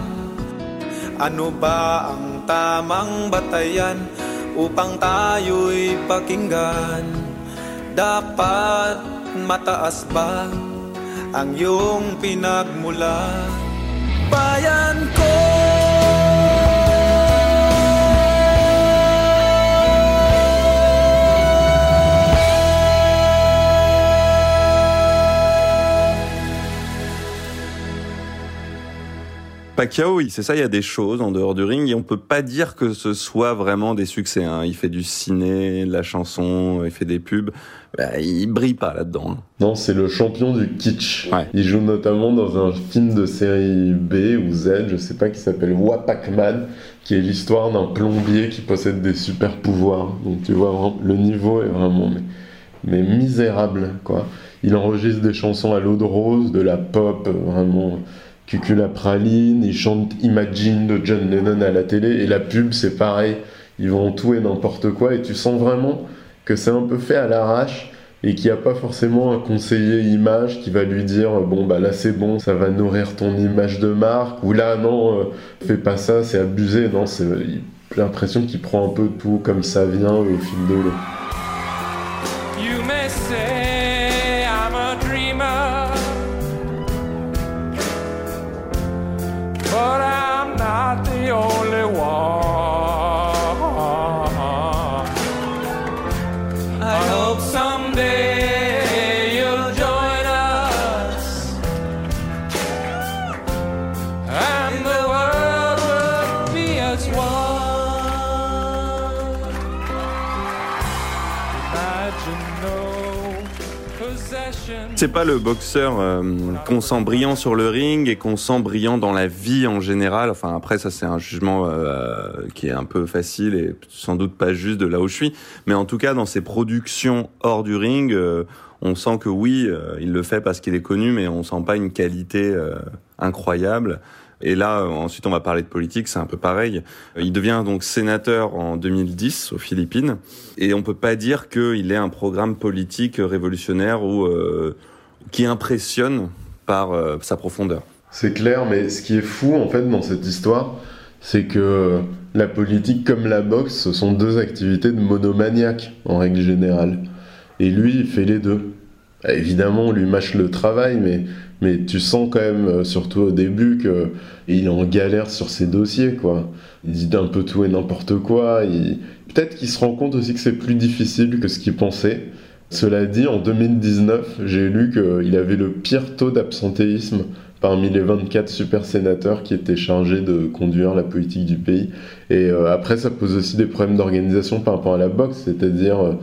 Ano ba ang tamang batayan upang tayo'y pakinggan? Dapat mataas ba ang iyong pinagmulan? Bayan ko Pacquiao, oui, c'est ça, il y a des choses en dehors du ring et on peut pas dire que ce soit vraiment des succès. Hein. Il fait du ciné, de la chanson, il fait des pubs. Bah, il brille pas là-dedans. Hein. Non, c'est le champion du kitsch. Il joue notamment dans un film de série B ou Z, je sais pas, qui s'appelle Wapakman, qui est l'histoire d'un plombier qui possède des super pouvoirs. Donc tu vois, le niveau est vraiment mais, mais misérable, quoi. Il enregistre des chansons à l'eau de rose, de la pop, vraiment Cucula Praline, ils chantent Imagine de John Lennon à la télé, et la pub c'est pareil, ils vont tout et n'importe quoi, et tu sens vraiment que c'est un peu fait à l'arrache, et qui a pas forcément un conseiller image qui va lui dire bon bah là c'est bon ça va nourrir ton image de marque ou là non euh, fais pas ça c'est abusé non c'est l'impression qu'il prend un peu tout comme ça vient au fil de l'eau. C'est pas le boxeur euh, qu'on sent brillant sur le ring et qu'on sent brillant dans la vie en général. Enfin après ça c'est un jugement euh, qui est un peu facile et sans doute pas juste de là où je suis. Mais en tout cas dans ses productions hors du ring, euh, on sent que oui il le fait parce qu'il est connu, mais on sent pas une qualité incroyable. Et là, ensuite, on va parler de politique, c'est un peu pareil. Il devient donc sénateur en 2010 aux Philippines, et on peut pas dire qu'il ait un programme politique révolutionnaire ou qui impressionne par euh, sa profondeur. C'est clair, mais ce qui est fou en fait dans cette histoire, c'est que la politique comme la boxe, ce sont deux activités de monomaniaque en règle générale. Et lui, il fait les deux. Ah, Évidemment, on lui mâche le travail, mais, mais tu sens quand même, euh, surtout au début, qu'il en galère sur ses dossiers, quoi. Il dit un peu tout et n'importe quoi. Peut-être qu'il se rend compte aussi que c'est plus difficile que ce qu'il pensait. Cela dit, en 2019, j'ai lu qu'il avait le pire taux d'absentéisme parmi les 24 super sénateurs qui étaient chargés de conduire la politique du pays. Et euh, après, ça pose aussi des problèmes d'organisation par rapport à la boxe, c'est-à-dire euh,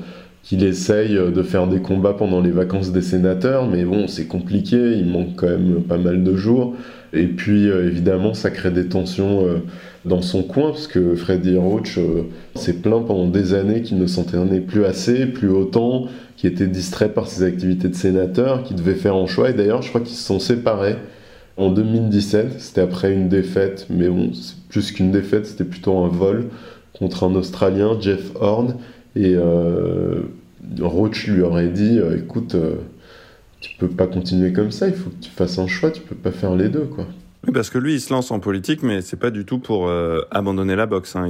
qu'il essaye de faire des combats pendant les vacances des sénateurs, mais bon, c'est compliqué, il manque quand même pas mal de jours. Et puis, euh, évidemment, ça crée des tensions dans son coin, parce que Freddy Roach s'est plaint pendant des années qu'il ne s'entraînait plus assez, plus autant, qui était distrait par ses activités de sénateur, qui devait faire un choix. Et d'ailleurs, je crois qu'ils se sont séparés en 2017. C'était après une défaite, mais bon, c'est plus qu'une défaite, c'était plutôt un vol contre un Australien, Jeff Horn. Et euh, Roach lui aurait dit euh, écoute, euh, tu peux pas continuer comme ça, il faut que tu fasses un choix, tu peux pas faire les deux, quoi. Oui, parce que lui, il se lance en politique, mais c'est pas du tout pour euh, abandonner la boxe. Hein.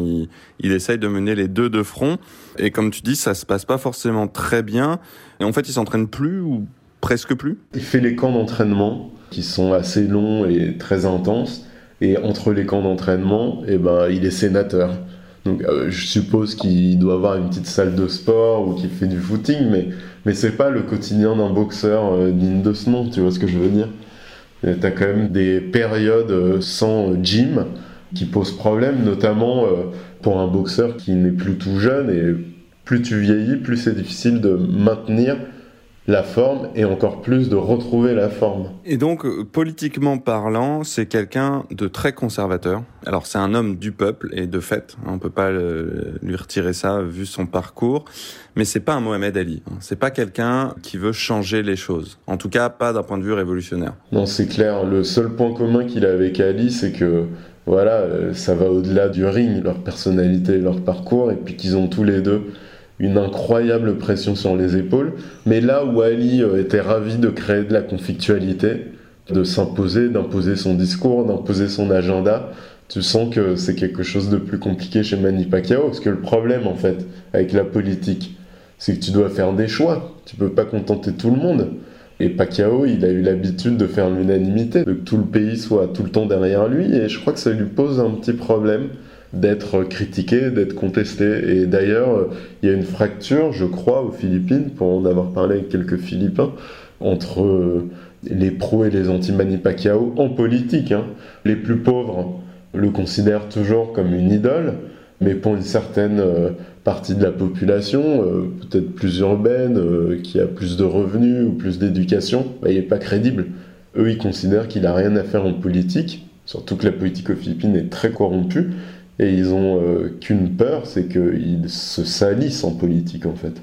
Il, essaye de mener les deux de front. Et comme tu dis, ça se passe pas forcément très bien. Et en fait, il s'entraîne plus ou presque plus. Il fait les camps d'entraînement qui sont assez longs et très intenses. Et entre les camps d'entraînement, eh ben, il est sénateur. Donc euh, je suppose qu'il doit avoir une petite salle de sport ou qu'il fait du footing, mais, mais c'est pas le quotidien d'un boxeur euh, digne de ce nom, tu vois ce que je veux dire? Euh, T'as quand même des périodes euh, sans euh, gym qui posent problème, notamment pour un boxeur qui n'est plus tout jeune et plus tu vieillis, plus c'est difficile de maintenir la forme et encore plus de retrouver la forme. Et donc, euh, politiquement parlant, c'est quelqu'un de très conservateur. Alors, c'est un homme du peuple et de fait, hein, on peut pas le- lui retirer ça vu son parcours. Mais c'est pas un Mohamed Ali. hein. C'est pas quelqu'un qui veut changer les choses. En tout cas, pas d'un point de vue révolutionnaire. Non, c'est clair. Le seul point commun qu'il a avec Ali, c'est que voilà, euh, ça va au-delà du ring, leur personnalité, leur parcours, et puis qu'ils ont tous les deux une incroyable pression sur les épaules. Mais là où Ali euh, était ravi de créer de la conflictualité, de s'imposer, d'imposer son discours, d'imposer son agenda, tu sens que c'est quelque chose de plus compliqué chez Manny Pacquiao, parce que le problème en fait avec la politique, c'est que tu dois faire des choix. Tu peux pas contenter tout le monde. Et Pacquiao, il a eu l'habitude de faire l'unanimité, de que tout le pays soit tout le temps derrière lui, et je crois que ça lui pose un petit problème d'être critiqué, d'être contesté. Et d'ailleurs, euh, il y a une fracture, je crois, aux Philippines, pour en avoir parlé avec quelques Philippins, entre euh, les pros et les anti-Manny Pacquiao en politique. hein. Les plus pauvres le considèrent toujours comme une idole, mais pour une certaine euh, partie de la population, peut-être plus urbaine, qui a plus de revenus ou plus d'éducation, bah, il n'est pas crédible. Eux, ils considèrent qu'il n'a rien à faire en politique, surtout que la politique aux Philippines est très corrompue, et ils ont euh, qu'une peur, c'est qu'ils se salissent en politique en fait.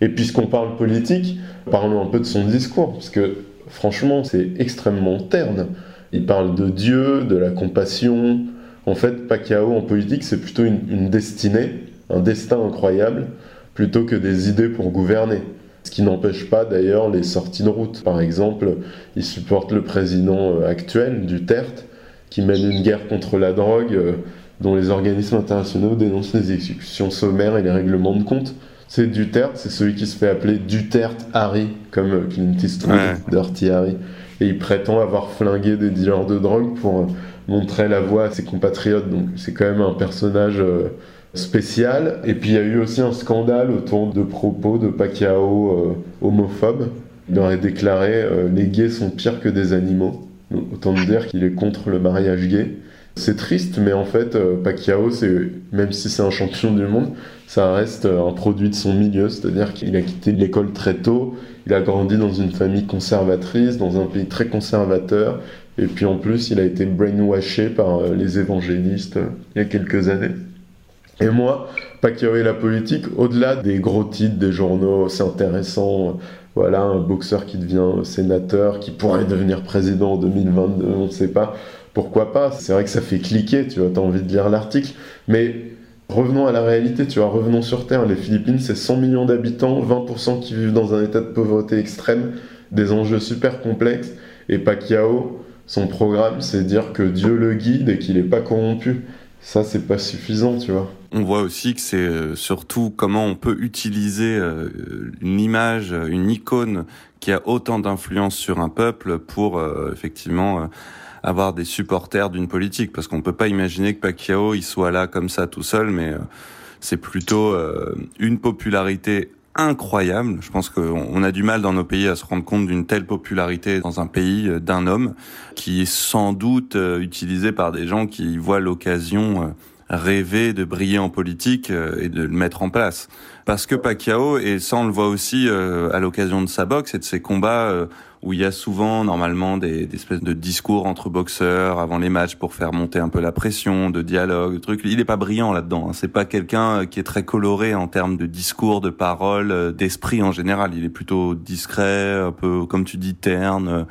Et puisqu'on parle politique, parlons un peu de son discours, parce que franchement, c'est extrêmement terne. Il parle de Dieu, de la compassion. En fait, Pacquiao en politique, c'est plutôt une, une destinée, un destin incroyable, plutôt que des idées pour gouverner. Ce qui n'empêche pas d'ailleurs les sorties de route. Par exemple, il supporte le président euh, actuel, Duterte, qui mène une guerre contre la drogue euh, dont les organismes internationaux dénoncent les exécutions sommaires et les règlements de compte. C'est Duterte, c'est celui qui se fait appeler Duterte Harry, comme euh, Clint Eastwood, Dirty Harry. Et il prétend avoir flingué des dealers de drogue pour montrer la voie à ses compatriotes. Donc c'est quand même un personnage spécial. Et puis il y a eu aussi un scandale autour de propos de Pacquiao euh, homophobes. Il aurait déclaré euh, les gays sont pires que des animaux. Autant dire qu'il est contre le mariage gay. C'est triste, mais en fait, euh, Pacquiao, même si c'est un champion du monde, ça reste un produit de son milieu. C'est-à-dire qu'il a quitté l'école très tôt, il a grandi dans une famille conservatrice, dans un pays très conservateur, et puis en plus, il a été brainwashé par les évangélistes il y a quelques années. Et moi, Pacquiao et la politique, au-delà des gros titres des journaux, c'est intéressant. Voilà, un boxeur qui devient sénateur, qui pourrait devenir président en 2022, on ne sait pas. Pourquoi pas C'est vrai que ça fait cliquer, tu vois, as envie de lire l'article. Mais revenons à la réalité, tu vois, revenons sur Terre. Les Philippines, c'est 100 millions d'habitants, 20% qui vivent dans un état de pauvreté extrême, des enjeux super complexes. Et Pacquiao, son programme, c'est dire que Dieu le guide et qu'il n'est pas corrompu. Ça, c'est pas suffisant, tu vois. On voit aussi que c'est euh, surtout comment on peut utiliser euh, une image, une icône qui a autant d'influence sur un peuple pour euh, effectivement avoir des supporters d'une politique. Parce qu'on peut pas imaginer que Pacquiao il soit là comme ça tout seul, mais c'est plutôt une popularité incroyable. Je pense qu'on a du mal dans nos pays à se rendre compte d'une telle popularité dans un pays euh, d'un homme qui est sans doute euh, utilisé par des gens qui voient l'occasion euh, rêver de briller en politique et de le mettre en place. Parce que Pacquiao, et ça on le voit aussi à l'occasion de sa boxe et de ses combats où il y a souvent normalement des, des, espèces de discours entre boxeurs avant les matchs pour faire monter un peu la pression, de dialogue, de trucs. Il est pas brillant là-dedans. Hein. C'est pas quelqu'un euh, qui est très coloré en termes de discours, de paroles, euh, d'esprit en général. Il est plutôt discret, un peu comme tu dis terne.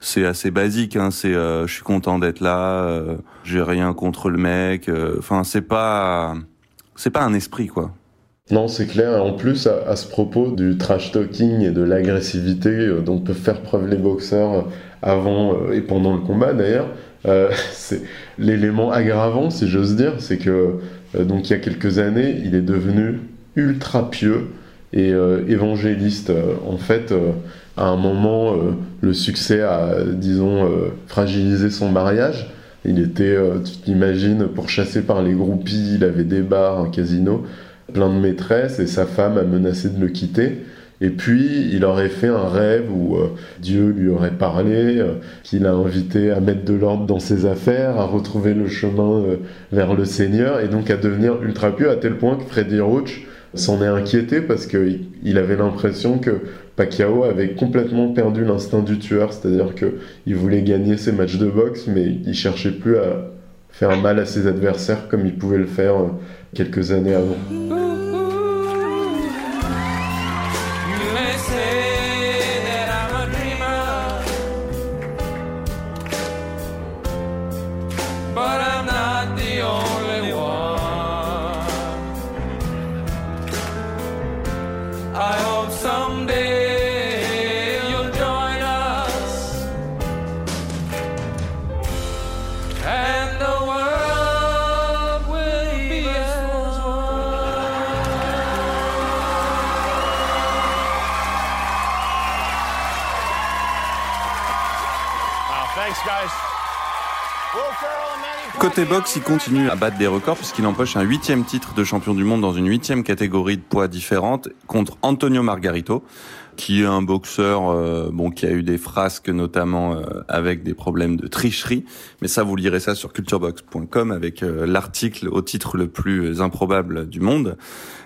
C'est assez basique. Hein. C'est euh, je suis content d'être là. J'ai rien contre le mec. Enfin c'est pas c'est pas un esprit quoi. Non, c'est clair. En plus, à, ce propos du trash talking et de l'agressivité euh, dont peuvent faire preuve les boxeurs euh, avant euh, et pendant le combat d'ailleurs, c'est l'élément aggravant, si j'ose dire, c'est que donc il y a quelques années, il est devenu ultra pieux et évangéliste. en fait, à un moment, le succès a, disons, fragilisé son mariage. Il était, tu t'imagines, pourchassé par les groupies, il avait des bars, un casino plein de maîtresses et sa femme a menacé de le quitter. Et puis, il aurait fait un rêve où euh, Dieu lui aurait parlé, euh, qu'il a invité à mettre de l'ordre dans ses affaires, à retrouver le chemin euh, vers le Seigneur, et donc à devenir ultra pieux, à tel point que Freddy Roach s'en est inquiété parce qu'il avait l'impression que Pacquiao avait complètement perdu l'instinct du tueur, c'est-à-dire qu'il voulait gagner ses matchs de boxe, mais il cherchait plus à faire mal à ses adversaires comme il pouvait le faire quelques années avant. Boxe, il continue à battre des records puisqu'il empoche un huitième titre de champion du monde dans une huitième catégorie de poids différente contre Antonio Margarito, qui est un boxeur euh, bon qui a eu des frasques notamment euh, avec des problèmes de tricherie. Mais ça, vous lirez ça sur culturebox.com avec euh, l'article au titre le plus improbable du monde.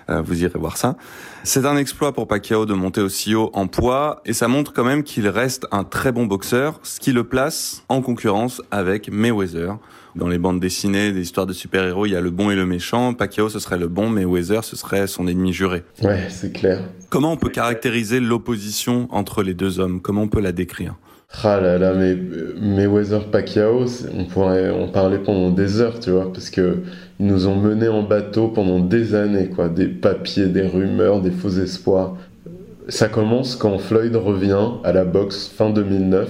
Vous irez voir ça. C'est un exploit pour Pacquiao de monter aussi haut en poids et ça montre quand même qu'il reste un très bon boxeur, ce qui le place en concurrence avec Mayweather dans les bandes dessinées, des histoires de super-héros, il y a le bon et le méchant. Pacquiao, ce serait le bon, mais Weather, ce serait son ennemi juré. Ouais, c'est clair. Comment on peut caractériser l'opposition entre les deux hommes? Comment on peut la décrire? Ah là là, mais Mayweather Pacquiao, on pourrait en parler pendant des heures, tu vois, parce que ils nous ont menés en bateau pendant des années, quoi, des papiers, des rumeurs, des faux espoirs. Ça commence quand Floyd revient à la boxe fin 2009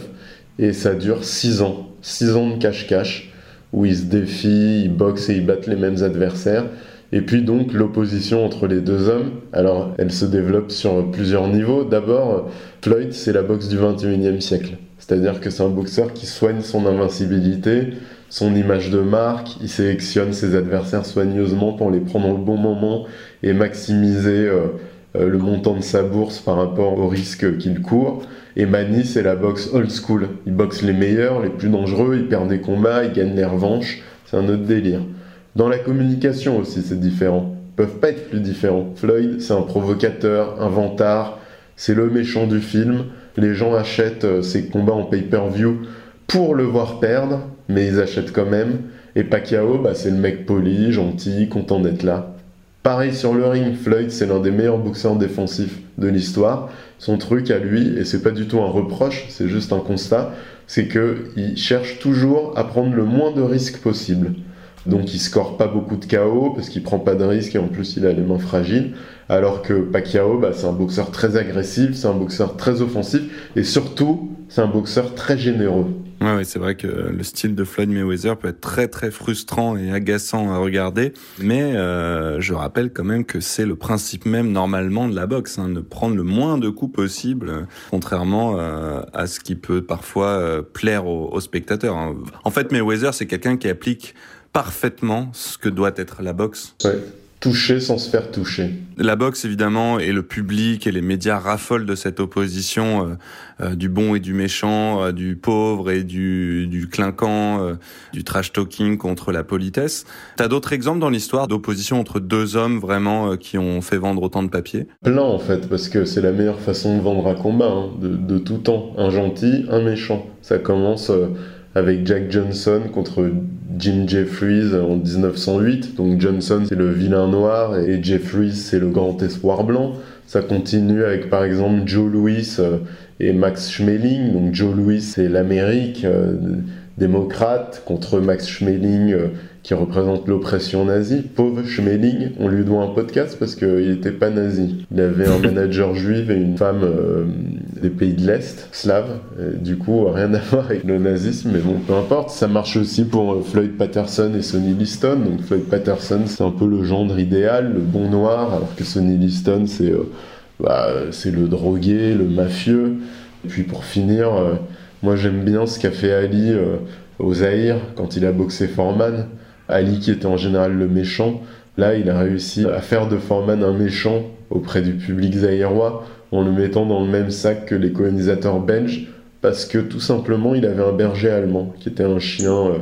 et ça dure 6 ans. 6 ans de cache-cache où il se défie, il boxe et il battent les mêmes adversaires. Et puis donc l'opposition entre les deux hommes, alors elle se développe sur plusieurs niveaux. D'abord, Floyd, c'est la boxe du 21e siècle. C'est-à-dire que c'est un boxeur qui soigne son invincibilité, son image de marque, il sélectionne ses adversaires soigneusement pour les prendre au bon moment et maximiser euh, euh, le montant de sa bourse par rapport au risque qu'il court. Et Manny, c'est la boxe old school. Il boxe les meilleurs, les plus dangereux, il perd des combats, il gagne les revanches. C'est un autre délire. Dans la communication aussi, c'est différent. Ils peuvent pas être plus différents. Floyd, c'est un provocateur, un vantard, c'est le méchant du film. Les gens achètent euh, ses combats en pay-per-view pour le voir perdre, mais ils achètent quand même. Et Pacquiao, bah, c'est le mec poli, gentil, content d'être là. Pareil sur le ring, Floyd c'est l'un des meilleurs boxeurs défensifs de l'histoire. Son truc à lui, et c'est pas du tout un reproche, c'est juste un constat, c'est qu'il cherche toujours à prendre le moins de risques possible. Donc il score pas beaucoup de KO parce qu'il prend pas de risques et en plus il a les mains fragiles. Alors que Pacquiao, bah, c'est un boxeur très agressif, c'est un boxeur très offensif et surtout c'est un boxeur très généreux. Ouais, c'est vrai que le style de Floyd Mayweather peut être très très frustrant et agaçant à regarder, mais euh, je rappelle quand même que c'est le principe même normalement de la boxe, hein, de prendre le moins de coups possible, contrairement euh, à ce qui peut parfois euh, plaire aux, spectateurs. Hein. En fait, Mayweather, c'est quelqu'un qui applique parfaitement ce que doit être la boxe. Ouais toucher sans se faire toucher. La boxe, évidemment, et le public et les médias raffolent de cette opposition euh, euh, du bon et du méchant, euh, du pauvre et du, du clinquant, du trash-talking contre la politesse. T'as d'autres exemples dans l'histoire d'opposition entre deux hommes vraiment qui ont fait vendre autant de papier Plein, en fait, parce que c'est la meilleure façon de vendre un combat, hein, de, de, tout temps. Un gentil, un méchant. Ça commence avec Jack Johnson contre Jim Jeffries en 1908. Donc Johnson c'est le vilain noir et Jeffries c'est le grand espoir blanc. Ça continue avec par exemple Joe Louis euh, et Max Schmeling. Donc Joe Louis c'est l'Amérique euh, démocrate contre Max Schmeling euh, qui représente l'oppression nazie. Pauvre Schmeling, on lui doit un podcast parce qu'il n'était pas nazi. Il avait un manager juif et une femme euh, des pays de l'Est, slave. du coup, rien à voir avec le nazisme, mais bon, peu importe. Ça marche aussi pour euh, Floyd Patterson et Sonny Liston. Donc Floyd Patterson, c'est un peu le gendre idéal, le bon noir, alors que Sonny Liston, c'est euh, bah, le drogué, le mafieux. Et puis pour finir, moi j'aime bien ce qu'a fait Ali au Zaïre quand il a boxé Foreman. Ali qui était en général le méchant, là il a réussi à faire de Foreman un méchant auprès du public zaïrois en le mettant dans le même sac que les colonisateurs belges parce que tout simplement il avait un berger allemand qui était un chien euh,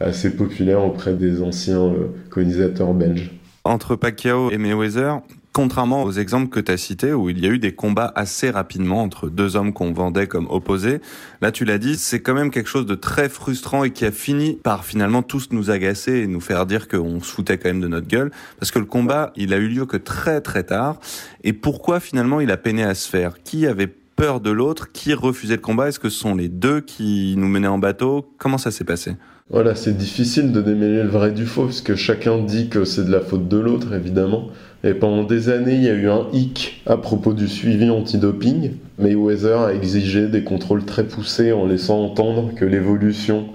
assez populaire auprès des anciens euh, colonisateurs belges. Entre Pacquiao et Mayweather, contrairement aux exemples que tu as cités où il y a eu des combats assez rapidement entre deux hommes qu'on vendait comme opposés, là tu l'as dit, c'est quand même quelque chose de très frustrant et qui a fini par finalement tous nous agacer et nous faire dire qu'on se foutait quand même de notre gueule parce que le combat, il a eu lieu que très très tard. Et pourquoi finalement il a peiné à se faire? Qui avait peur de l'autre? Qui refusait le combat? Est-ce que ce sont les deux qui nous menaient en bateau? Comment ça s'est passé? Voilà, c'est difficile de démêler le vrai du faux, parce que chacun dit que c'est de la faute de l'autre, évidemment. Et pendant des années, il y a eu un hic à propos du suivi antidoping. Mayweather a exigé des contrôles très poussés en laissant entendre que l'évolution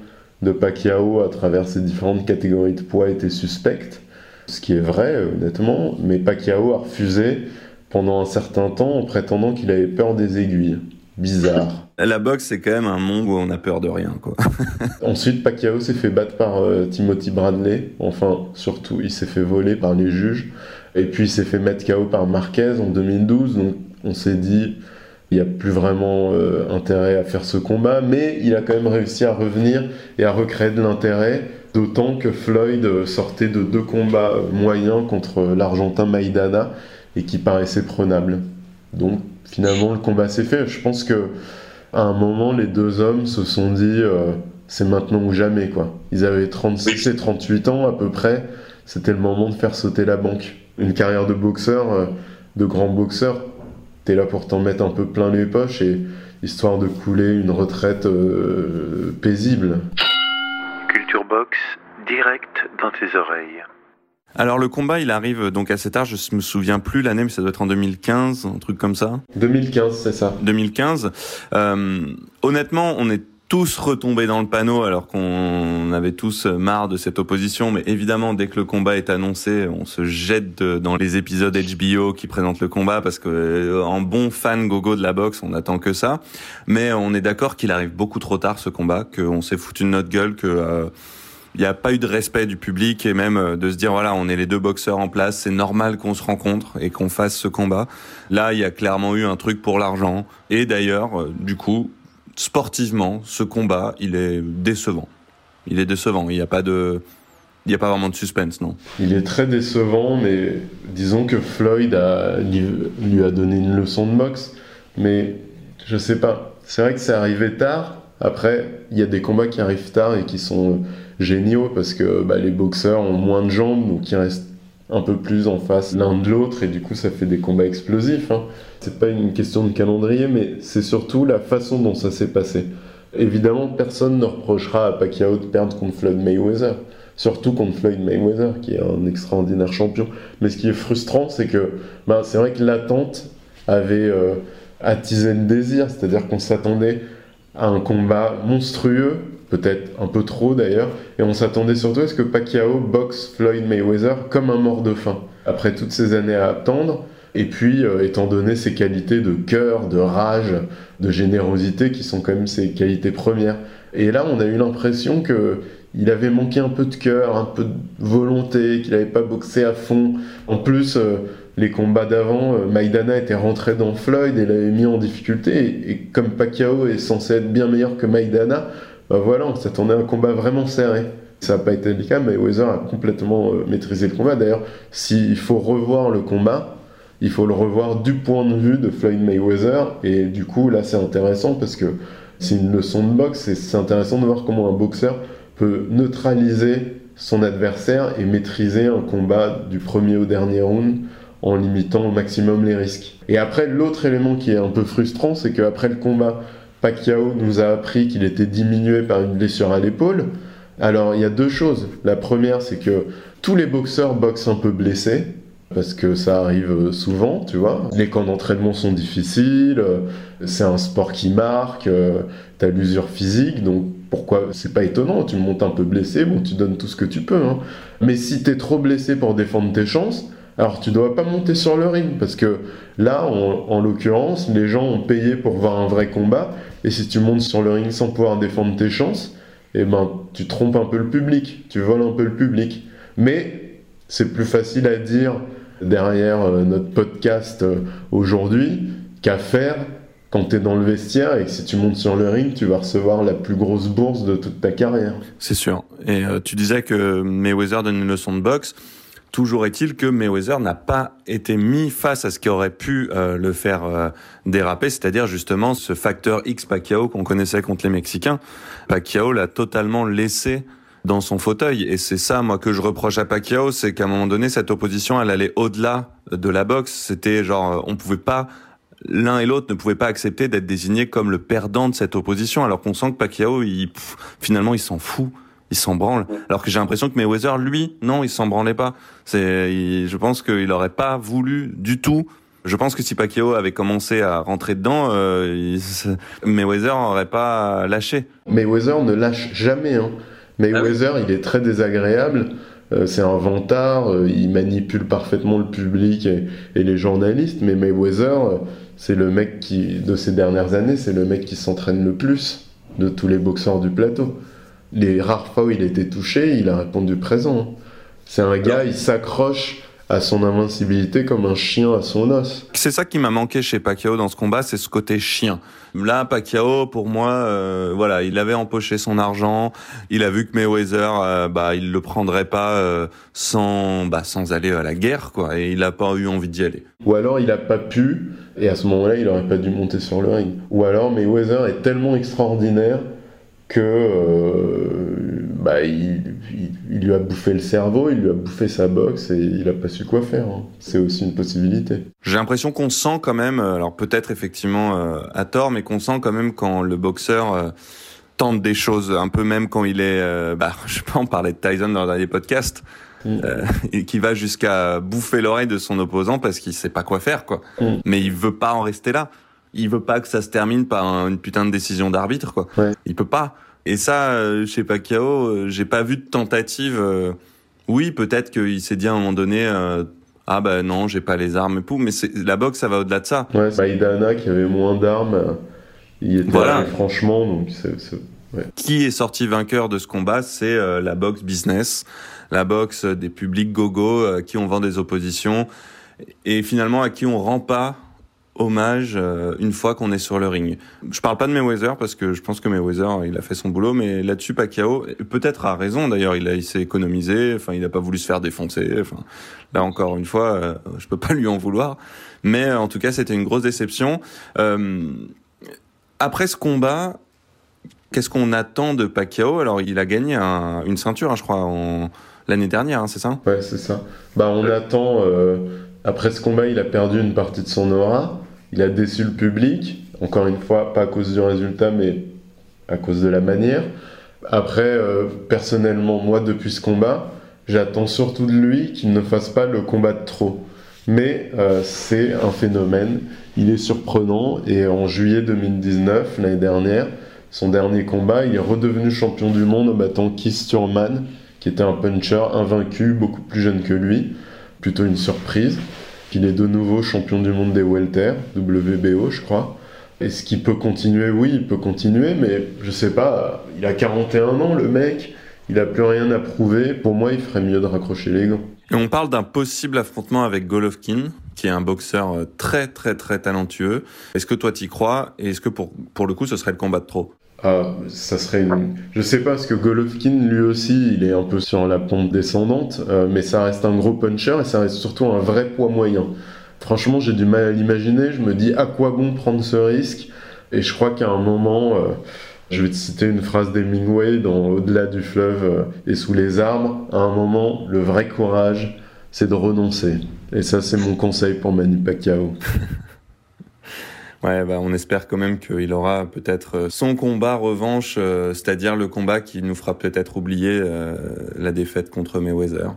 de Pacquiao à travers ses différentes catégories de poids était suspecte. Ce qui est vrai, honnêtement, mais Pacquiao a refusé pendant un certain temps en prétendant qu'il avait peur des aiguilles. Bizarre. La boxe, c'est quand même un monde où on a peur de rien, quoi. Ensuite, Pacquiao s'est fait battre par euh, Timothy Bradley. Enfin, surtout, il s'est fait voler par les juges. Et puis il s'est fait mettre KO par Marquez en 2012, donc on s'est dit il n'y a plus vraiment euh, intérêt à faire ce combat, mais il a quand même réussi à revenir et à recréer de l'intérêt, d'autant que Floyd euh, sortait de deux combats euh, moyens contre l'Argentin Maidana et qui paraissait prenable. Donc finalement le combat s'est fait. Je pense que à un moment les deux hommes se sont dit c'est maintenant ou jamais quoi. Ils avaient 36 et 38 ans à peu près, c'était le moment de faire sauter la banque une carrière de boxeur, euh, de grand boxeur, t'es là pour t'en mettre un peu plein les poches et histoire de couler une retraite euh, paisible. Culture Box, direct dans tes oreilles. Alors le combat, il arrive donc assez tard, je me souviens plus l'année, mais ça doit être en 2015, un truc comme ça. 2015, c'est ça. 2015. Euh, honnêtement, on est tous retombés dans le panneau alors qu'on avait tous marre de cette opposition. Mais évidemment, dès que le combat est annoncé, on se jette dans les épisodes HBO qui présentent le combat parce que euh, en bon fan gogo de la boxe, on attend que ça. Mais on est d'accord qu'il arrive beaucoup trop tard ce combat, qu'on s'est foutu de notre gueule, que euh, il n'y a pas eu de respect du public et même euh, de se dire voilà on est les deux boxeurs en place c'est normal qu'on se rencontre et qu'on fasse ce combat là il y a clairement eu un truc pour l'argent et d'ailleurs euh, du coup sportivement ce combat il est décevant il est décevant il n'y a pas de il n'y a pas vraiment de suspense, non Il est très décevant, mais disons que Floyd lui a donné une leçon de boxe. Mais je sais pas. C'est vrai que c'est arrivé tard. Après, il y a des combats qui arrivent tard et qui sont géniaux parce que bah, les boxeurs ont moins de jambes, donc ils restent un peu plus en face l'un de l'autre et du coup ça fait des combats explosifs. Hein. C'est pas une question de calendrier, mais c'est surtout la façon dont ça s'est passé. Évidemment, personne ne reprochera à Pacquiao de perdre contre Floyd Mayweather, surtout contre Floyd Mayweather qui est un extraordinaire champion. Mais ce qui est frustrant, c'est que bah, c'est vrai que l'attente avait euh, attisé le désir, c'est-à-dire qu'on s'attendait à un combat monstrueux peut-être un peu trop d'ailleurs, et on s'attendait surtout à ce que Pacquiao boxe Floyd Mayweather comme un mort de faim, après toutes ces années à attendre, et puis euh, étant donné ses qualités de cœur, de rage, de générosité, qui sont quand même ses qualités premières. Et là, on a eu l'impression que il avait manqué un peu de cœur, un peu de volonté, qu'il n'avait pas boxé à fond. En plus, euh, les combats d'avant, euh, Maidana était rentré dans Floyd et l'avait mis en difficulté. Et, et, comme Pacquiao est censé être bien meilleur que Maidana, bah voilà, on s'attendait à un combat vraiment serré. Ça n'a pas été le cas, mais Weather a complètement euh, maîtrisé le combat. D'ailleurs, s'il faut revoir le combat, il faut le revoir du point de vue de Floyd Mayweather. Et du coup, là, c'est intéressant parce que c'est une leçon de boxe et c'est intéressant de voir comment un boxeur peut neutraliser son adversaire et maîtriser un combat du premier au dernier round en limitant au maximum les risques. Et après, l'autre élément qui est un peu frustrant, c'est qu'après le combat, Pacquiao nous a appris qu'il était diminué par une blessure à l'épaule. Alors il y a deux choses. La première, c'est que tous les boxeurs boxent un peu blessés, parce que ça arrive souvent, tu vois. Les camps d'entraînement sont difficiles, c'est un sport qui marque, t'as l'usure physique, donc pourquoi c'est pas étonnant, tu montes un peu blessé, bon tu donnes tout ce que tu peux. Hein. Mais si t'es trop blessé pour défendre tes chances, alors tu dois pas monter sur le ring parce que là, en, l'occurrence, les gens ont payé pour voir un vrai combat et si tu montes sur le ring sans pouvoir défendre tes chances, eh ben tu trompes un peu le public, tu voles un peu le public. Mais c'est plus facile à dire derrière euh, notre podcast euh, aujourd'hui qu'à faire quand tu es dans le vestiaire et que si tu montes sur le ring, tu vas recevoir la plus grosse bourse de toute ta carrière. C'est sûr. Et euh, tu disais que Mayweather donne une leçon de boxe. Toujours est-il que Mayweather n'a pas été mis face à ce qui aurait pu euh, le faire euh, déraper, c'est-à-dire justement ce facteur X Pacquiao qu'on connaissait contre les Mexicains. Pacquiao l'a totalement laissé dans son fauteuil. Et c'est ça moi que je reproche à Pacquiao, c'est qu'à un moment donné cette opposition elle allait au-delà de la boxe, c'était genre euh, on pouvait pas l'un et l'autre ne pouvaient pas accepter d'être désignés comme le perdant de cette opposition alors qu'on sent que Pacquiao il, finalement il s'en fout il s'en branle. Alors que j'ai l'impression que Mayweather, lui, non, il s'en branlait pas. C'est, je pense qu'il aurait pas voulu du tout. Je pense que si Pacquiao avait commencé à rentrer dedans, euh, Mayweather n'aurait pas lâché. Mayweather ne lâche jamais. Hein. Mayweather, il est très désagréable. Euh, c'est un vantard. Euh, il manipule parfaitement le public et, et les journalistes. Mais Mayweather, c'est le mec qui, de ces dernières années, c'est le mec qui s'entraîne le plus de tous les boxeurs du plateau les rares fois où il a été touché, il a répondu présent. C'est un gars, il s'accroche à son invincibilité comme un chien à son os. C'est ça qui m'a manqué chez Pacquiao dans ce combat, c'est ce côté chien. Là, Pacquiao, pour moi, euh, voilà, il avait empoché son argent, il a vu que Mayweather, euh, bah, il le prendrait pas euh, sans, bah, sans aller à la guerre, quoi, et il a pas eu envie d'y aller. Ou alors il a pas pu, et à ce moment-là, il aurait pas dû monter sur le ring. Ou alors Mayweather est tellement extraordinaire que euh, bah, il, lui a bouffé le cerveau, il lui a bouffé sa boxe et il a pas su quoi faire. Hein. C'est aussi une possibilité. J'ai l'impression qu'on sent quand même, euh, alors peut-être effectivement euh, à tort, mais qu'on sent quand même quand le boxeur tente des choses, un peu même quand il est, bah, je sais pas, on parlait de Tyson dans le dernier podcast. mm. et qui va jusqu'à bouffer l'oreille de son opposant parce qu'il sait pas quoi faire, quoi. Mm. Mais il veut pas en rester là. Il veut pas que ça se termine par une putain de décision d'arbitre, quoi. Ouais. Il peut pas. Et ça, euh, chez Pacquiao, euh, j'ai pas vu de tentative. euh, oui, peut-être qu'il s'est dit à un moment donné, euh, ah bah non, j'ai pas les armes et tout, mais la boxe, ça va au-delà de ça. Ouais, Maïdana qui avait moins d'armes, il était Voilà. franchement, donc c'est- Qui est sorti vainqueur de ce combat C'est euh, la boxe business, la boxe des publics gogo euh, à qui on vend des oppositions et finalement à qui on rend pas hommage euh, une fois qu'on est sur le ring. Je parle pas de Mayweather parce que je pense que Mayweather il a fait son boulot, mais là-dessus Pacquiao peut-être a raison d'ailleurs. Il a s'est économisé, enfin il a pas voulu se faire défoncer. Là encore une fois, euh, je peux pas lui en vouloir. Mais euh, en tout cas c'était une grosse déception. Euh, après ce combat, Qu'est-ce qu'on attend de Pacquiao? Alors, il a gagné un- une ceinture, hein, je crois, l'année dernière, hein, c'est ça? Ouais, c'est ça. Bah, on attend. après ce combat, il a perdu une partie de son aura. Il a déçu le public. Encore une fois, pas à cause du résultat, mais à cause de la manière. Après, euh, personnellement, moi, depuis ce combat, j'attends surtout de lui qu'il ne fasse pas le combat de trop. Mais euh, c'est un phénomène. Il est surprenant. Et en juillet 2019, l'année dernière, son dernier combat, il est redevenu champion du monde en battant Keith Thurman, qui était un puncher invaincu, beaucoup plus jeune que lui. Plutôt une surprise. Qu'il est de nouveau champion du monde des welter, WBO, je crois. Est-ce qu'il peut continuer? Oui, il peut continuer, mais je sais pas. Il a 41 ans, le mec. Il a plus rien à prouver. Pour moi, il ferait mieux de raccrocher les gants. Et on parle d'un possible affrontement avec Golovkin, qui est un boxeur euh, très très très talentueux. Est-ce que toi t'y crois? Et est-ce que pour, pour le coup ce serait le combat de trop? Ah, ça serait une... Je sais pas, parce que Golovkin, lui aussi, il est un peu sur la pente descendante, euh, mais ça reste un gros puncher et ça reste surtout un vrai poids moyen. Franchement, j'ai du mal à l'imaginer. Je me dis, à quoi bon prendre ce risque? Et je crois qu'à un moment, euh, je vais te citer une phrase d'Hemingway dans Au-delà du fleuve euh, et sous les arbres, à un moment, le vrai courage, c'est de renoncer. Et ça, c'est mon conseil pour Manny Pacquiao. Ouais, bah, on espère quand même qu'il aura peut-être euh, son combat revanche, euh, c'est-à-dire le combat qui nous fera peut-être oublier euh, la défaite contre Mayweather.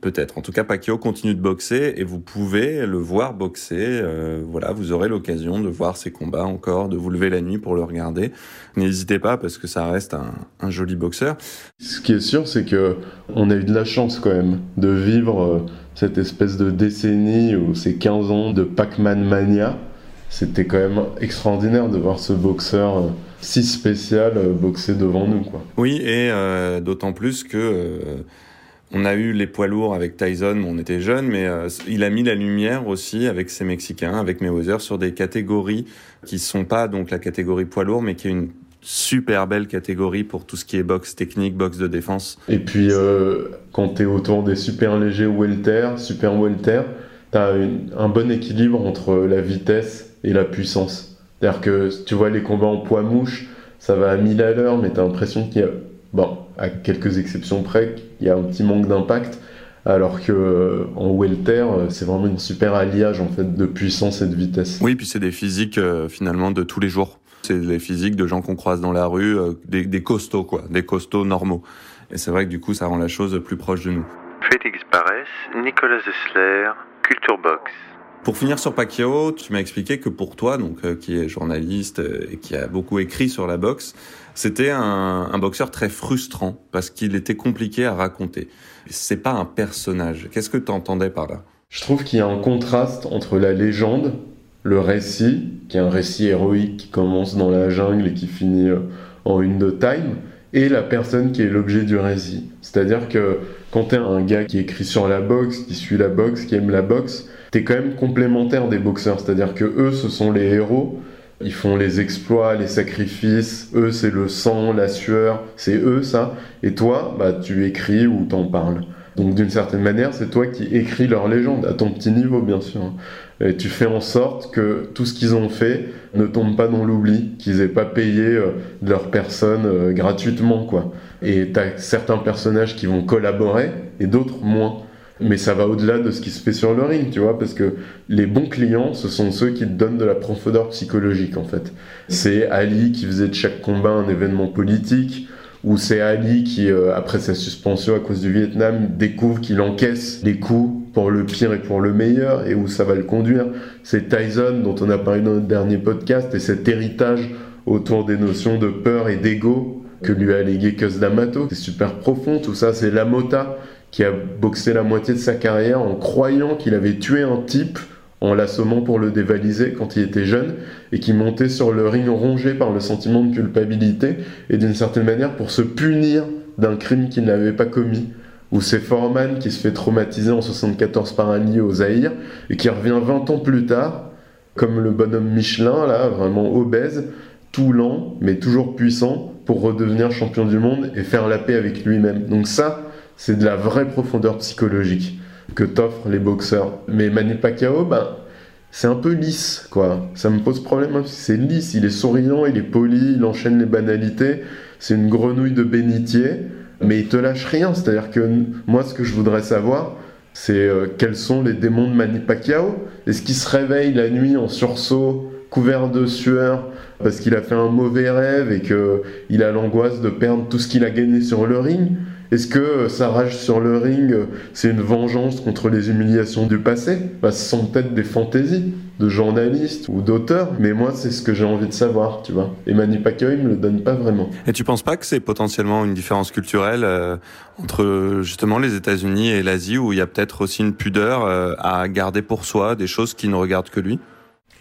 Peut-être. En tout cas, Pacquiao continue de boxer et vous pouvez le voir boxer. Voilà, vous aurez l'occasion de voir ses combats encore, de vous lever la nuit pour le regarder. N'hésitez pas parce que ça reste un, un joli boxeur. Ce qui est sûr, c'est que on a eu de la chance quand même de vivre cette espèce de décennie ou ces 15 ans de Pac-Man mania. C'était quand même extraordinaire de voir ce boxeur euh, si spécial euh, boxer devant nous, quoi. Oui, et euh, d'autant plus que on a eu les poids lourds avec Tyson, on était jeunes, mais il a mis la lumière aussi avec ces Mexicains, avec Mayweather, sur des catégories qui sont pas donc la catégorie poids lourd, mais qui est une super belle catégorie pour tout ce qui est boxe technique, boxe de défense. Et puis, euh, quand t'es autour des super légers welter, super welter, t'as une- un bon équilibre entre la vitesse et la puissance. C'est-à-dire que tu vois les combats en poids mouche, ça va à 1000 à l'heure, mais t'as l'impression qu'il y a, bon, à quelques exceptions près, il y a un petit manque d'impact. Alors que euh, en welter, euh, c'est vraiment une super alliage en fait de puissance et de vitesse. Oui, puis c'est des physiques euh, finalement de tous les jours. C'est des physiques de gens qu'on croise dans la rue, euh, des, des costauds quoi, des costauds normaux. Et c'est vrai que du coup, ça rend la chose plus proche de nous. Félix Barès, Nicolas Zessler, Culture Box. Pour finir sur Pacquiao, tu m'as expliqué que pour toi, donc euh, qui est journaliste euh, et qui a beaucoup écrit sur la boxe, c'était un, un boxeur très frustrant parce qu'il était compliqué à raconter. C'est pas un personnage. Qu'est-ce que tu entendais par là? Je trouve qu'il y a un contraste entre la légende, le récit, qui est un récit héroïque qui commence dans la jungle et qui finit euh, en une de time, et la personne qui est l'objet du récit. C'est-à-dire que quand t'es un gars qui écrit sur la boxe, qui suit la boxe, qui aime la boxe, t'es quand même complémentaire des boxeurs. C'est-à-dire que eux, ce sont les héros. Ils font les exploits, les sacrifices. Eux, c'est le sang, la sueur. C'est eux, ça. Et toi, bah, tu écris ou t'en parles. Donc d'une certaine manière, c'est toi qui écris leur légende, à ton petit niveau bien sûr. Et tu fais en sorte que tout ce qu'ils ont fait ne tombe pas dans l'oubli, qu'ils aient pas payé euh, de leur personne euh, gratuitement quoi. Et t'as certains personnages qui vont collaborer et d'autres moins. Mais ça va au-delà de ce qui se fait sur le ring, tu vois, parce que les bons clients, ce sont ceux qui te donnent de la profondeur psychologique en fait. C'est Ali qui faisait de chaque combat un événement politique, où c'est Ali qui, euh, après sa suspension à cause du Vietnam, découvre qu'il encaisse les coups pour le pire et pour le meilleur, et où ça va le conduire. C'est Tyson, dont on a parlé dans notre dernier podcast, et cet héritage autour des notions de peur et d'ego que lui a légué Cus D'Amato. C'est super profond, tout ça. C'est Lamota qui a boxé la moitié de sa carrière en croyant qu'il avait tué un type en l'assommant pour le dévaliser quand il était jeune, et qui montait sur le ring rongé par le sentiment de culpabilité, et d'une certaine manière pour se punir d'un crime qu'il n'avait pas commis. Ou c'est Foreman qui se fait traumatiser en 74 par un lit au Zaïre, et qui revient 20 ans plus tard, comme le bonhomme Michelin, là, vraiment obèse, tout lent, mais toujours puissant, pour redevenir champion du monde et faire la paix avec lui-même. Donc ça, c'est de la vraie profondeur psychologique que t'offrent les boxeurs. Mais Manny Pacquiao, ben, c'est un peu lisse, quoi. Ça me pose problème, hein, c'est lisse, il est souriant, il est poli, il enchaîne les banalités, c'est une grenouille de bénitier, mais il te lâche rien. C'est-à-dire que moi, ce que je voudrais savoir, c'est euh, quels sont les démons de Manny Pacquiao? Est-ce qu'il se réveille la nuit en sursaut, couvert de sueur, parce qu'il a fait un mauvais rêve et qu'il a l'angoisse de perdre tout ce qu'il a gagné sur le ring? Est-ce que euh, sa rage sur le ring, euh, c'est une vengeance contre les humiliations du passé? Bah, Ce sont peut-être des fantaisies de journalistes ou d'auteurs, mais moi, c'est ce que j'ai envie de savoir, tu vois. Et Manny Pacquiao, il me le donne pas vraiment. Et tu penses pas que c'est potentiellement une différence culturelle euh, entre justement les États-Unis et l'Asie, où il y a peut-être aussi une pudeur à garder pour soi des choses qui ne regardent que lui?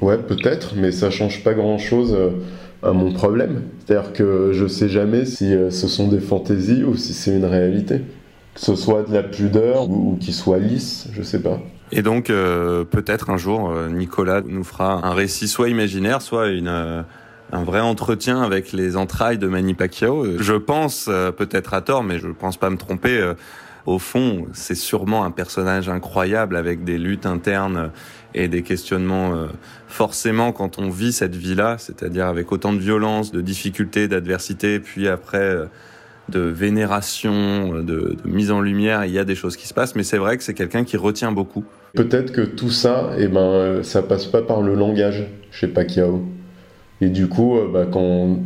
Ouais, peut-être, mais ça change pas grand-chose à mon problème. C'est-à-dire que je sais jamais si euh, ce sont des fantaisies ou si c'est une réalité. Que ce soit de la pudeur ou, qu'il soit lisse, je sais pas. Et donc, euh, peut-être un jour, euh, Nicolas nous fera un récit soit imaginaire, soit un vrai entretien avec les entrailles de Manny Pacquiao. Je pense, peut-être à tort, mais je pense pas me tromper, au fond, c'est sûrement un personnage incroyable avec des luttes internes et des questionnements. Euh, forcément, quand on vit cette vie-là, c'est-à-dire avec autant de violence, de difficultés, d'adversité, puis après euh, de vénération, de, de, mise en lumière, il y a des choses qui se passent. Mais c'est vrai que c'est quelqu'un qui retient beaucoup. Peut-être que tout ça, eh ben, euh, ça passe pas par le langage chez Pacquiao. Et du coup, bah, quand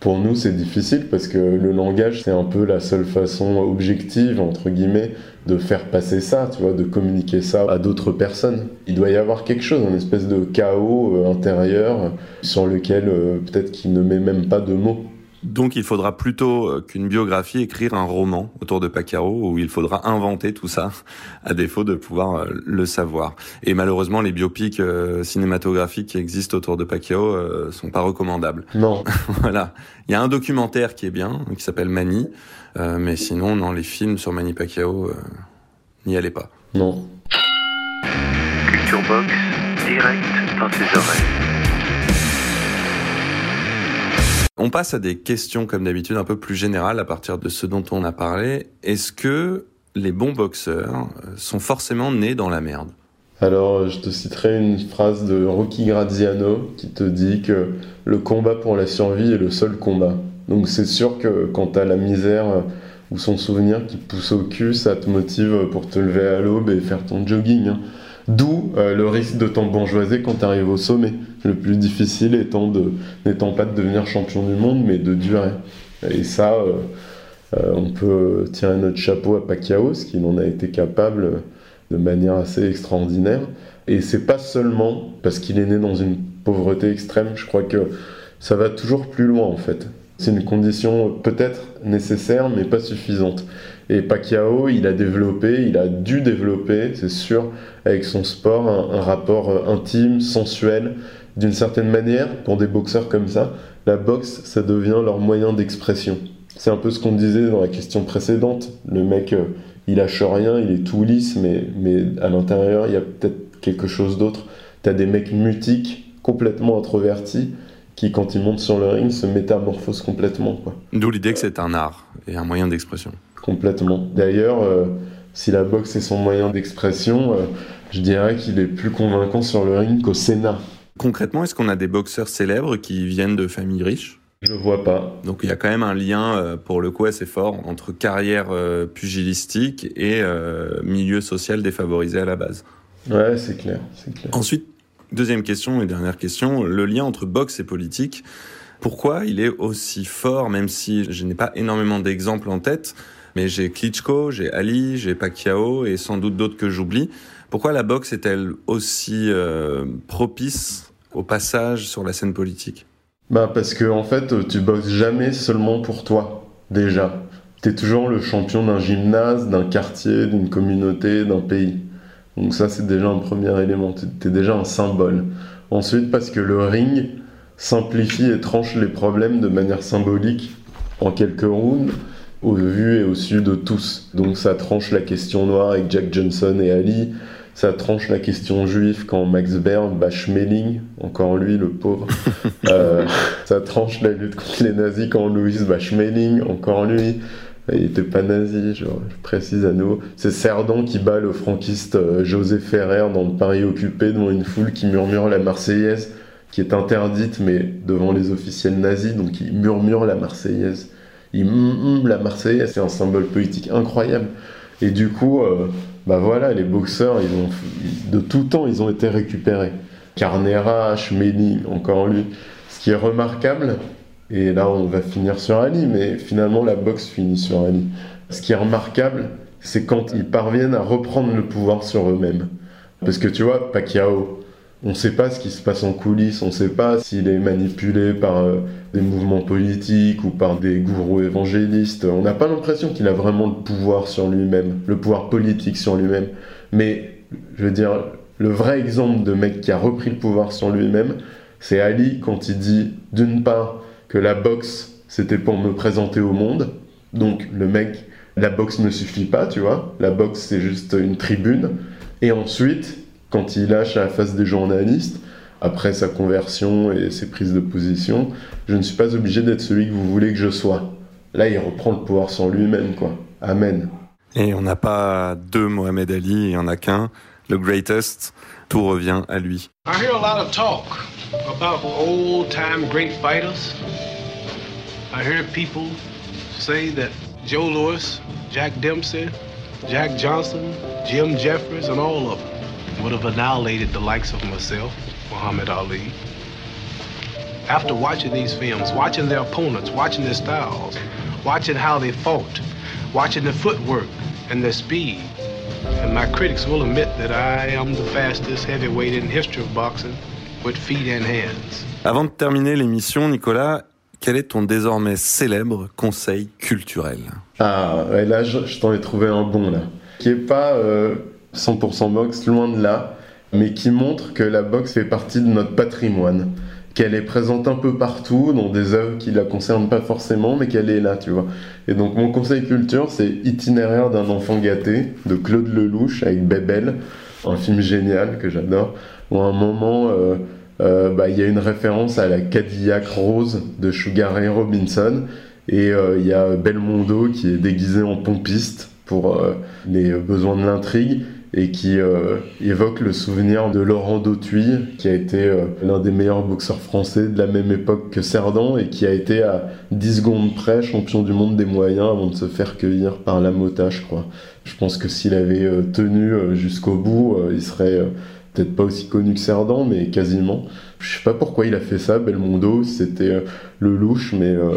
pour nous, c'est difficile parce que le langage, c'est un peu la seule façon objective, entre guillemets, de faire passer ça, tu vois, de communiquer ça à d'autres personnes. Il doit y avoir quelque chose, une espèce de chaos euh, intérieur sur lequel euh, peut-être qu'il ne met même pas de mots. Donc il faudra plutôt euh, qu'une biographie écrire un roman autour de Pacquiao où il faudra inventer tout ça à défaut de pouvoir euh, le savoir. Et malheureusement les biopics euh, cinématographiques qui existent autour de Pacquiao sont pas recommandables. Non. voilà. Il y a un documentaire qui est bien qui s'appelle Mani mais sinon non les films sur Manny Pacquiao n'y allez pas. Non. Culture Box direct dans tes oreilles. On passe à des questions, comme d'habitude, un peu plus générales à partir de ce dont on a parlé. Est-ce que les bons boxeurs euh, sont forcément nés dans la merde? Alors, je te citerai une phrase de Rocky Graziano qui te dit que le combat pour la survie est le seul combat. Donc, c'est sûr que quand t'as la misère ou son souvenir qui pousse au cul, ça te motive pour te lever à l'aube et faire ton jogging. Hein. D'où euh, le risque de t'embourgeoiser quand tu arrives au sommet. Le plus difficile n'étant pas de devenir champion du monde, mais de durer. Et ça, euh, euh, on peut tirer notre chapeau à Pacquiao, ce qu'il en a été capable de manière assez extraordinaire. Et c'est pas seulement parce qu'il est né dans une pauvreté extrême, je crois que ça va toujours plus loin en fait. C'est une condition peut-être nécessaire, mais pas suffisante. Et Pacquiao, il a développé, il a dû développer, c'est sûr, avec son sport, un, rapport euh, intime, sensuel. D'une certaine manière, pour des boxeurs comme ça, la boxe, ça devient leur moyen d'expression. C'est un peu ce qu'on disait dans la question précédente. Le mec, euh, il lâche rien, il est tout lisse, mais, mais à l'intérieur, il y a peut-être quelque chose d'autre. T'as des mecs mutiques, complètement introvertis, qui, quand ils montent sur le ring, se métamorphosent complètement. D'où l'idée que c'est un art et un moyen d'expression. Complètement. D'ailleurs, euh, si la boxe est son moyen d'expression, euh, je dirais qu'il est plus convaincant sur le ring qu'au Sénat. Concrètement, est-ce qu'on a des boxeurs célèbres qui viennent de familles riches? Je vois pas. Donc il y a quand même un lien, euh, pour le coup, assez fort entre carrière pugilistique et milieu social défavorisé à la base. Ouais, c'est clair, clair. Ensuite, deuxième question et dernière question, le lien entre boxe et politique. Pourquoi il est aussi fort, même si je n'ai pas énormément d'exemples en tête, mais j'ai Klitschko, j'ai Ali, j'ai Pacquiao et sans doute d'autres que j'oublie. Pourquoi la boxe est-elle aussi euh, propice au passage sur la scène politique? Bah parce que en fait, tu boxes jamais seulement pour toi, déjà. T'es toujours le champion d'un gymnase, d'un quartier, d'une communauté, d'un pays. Donc ça, c'est déjà un premier élément. T'es déjà un symbole. Ensuite, parce que le ring simplifie et tranche les problèmes de manière symbolique en quelques rounds au vu et au su de tous. Donc ça tranche la question noire avec Jack Johnson et Ali, ça tranche la question juive quand Max Baer bat Schmeling, encore lui le pauvre. euh, ça tranche la lutte contre les nazis quand Louis bat Schmeling, encore lui. Il était pas nazi, je, je précise à nouveau. C'est Cerdan qui bat le franquiste euh, José Ferrer dans le Paris occupé devant une foule qui murmure la Marseillaise, qui est interdite, mais devant les officiels nazis, donc il murmure la Marseillaise. La Marseillaise, c'est un symbole politique incroyable. Et du coup, euh, bah voilà, les boxeurs, ils ont, de tout temps, ils ont été récupérés. Carnera, Schmeling, encore lui. Ce qui est remarquable, et là on va finir sur Ali, mais finalement la boxe finit sur Ali. Ce qui est remarquable, c'est quand ils parviennent à reprendre le pouvoir sur eux-mêmes. Parce que tu vois, Pacquiao, on ne sait pas ce qui se passe en coulisses, on ne sait pas s'il est manipulé par euh, des mouvements politiques ou par des gourous évangélistes. On n'a pas l'impression qu'il a vraiment le pouvoir sur lui-même, le pouvoir politique sur lui-même. Mais, je veux dire, le vrai exemple de mec qui a repris le pouvoir sur lui-même, c'est Ali quand il dit, d'une part, que la boxe, c'était pour me présenter au monde. Donc, le mec, la boxe ne suffit pas, tu vois. La boxe, c'est juste une tribune. Et ensuite, quand il lâche à la face des journalistes, après sa conversion et ses prises de position, je ne suis pas obligé d'être celui que vous voulez que je sois. Là, il reprend le pouvoir sur lui-même, quoi. Amen. Et on n'a pas deux Mohamed Ali, il n'y en a qu'un, le greatest. Tout revient à lui. I hear a lot of talk about old-time great fighters. I hear people say that Joe Louis, Jack Dempsey, Jack Johnson, Jim Jeffries, and all of them would have annihilated the likes of myself, Muhammad Ali. After watching these films, watching their opponents, watching their styles, watching how they fought, watching their footwork and their speed, and my critics will admit that I am the fastest heavyweight in history of boxing with feet and hands. Avant de terminer l'émission, Nicolas, quel est ton désormais célèbre conseil culturel? Ah, ouais, là, je, je t'en ai trouvé un bon, là. Qui est pas euh, 100% boxe, loin de là, mais qui montre que la boxe fait partie de notre patrimoine. Qu'elle est présente un peu partout, dans des œuvres qui la concernent pas forcément, mais qu'elle est là, tu vois. Et donc, mon conseil culture, c'est Itinéraire d'un enfant gâté, de Claude Lelouch, avec Bébel, un film génial que j'adore, où à un moment. Euh, euh, bah, il y a une référence à la Cadillac rose de Sugar Ray Robinson et euh, il y a Belmondo qui est déguisé en pompiste pour euh, les besoins de l'intrigue et qui euh, évoque le souvenir de Laurent Dautuy qui a été euh, l'un des meilleurs boxeurs français de la même époque que Cerdan et qui a été à 10 secondes près champion du monde des moyens avant de se faire cueillir par la mota je crois. Je pense que s'il avait tenu jusqu'au bout il serait peut-être pas aussi connu que Cerdan, mais quasiment. Je sais pas pourquoi il a fait ça, Belmondo, c'était euh, le louche, mais euh,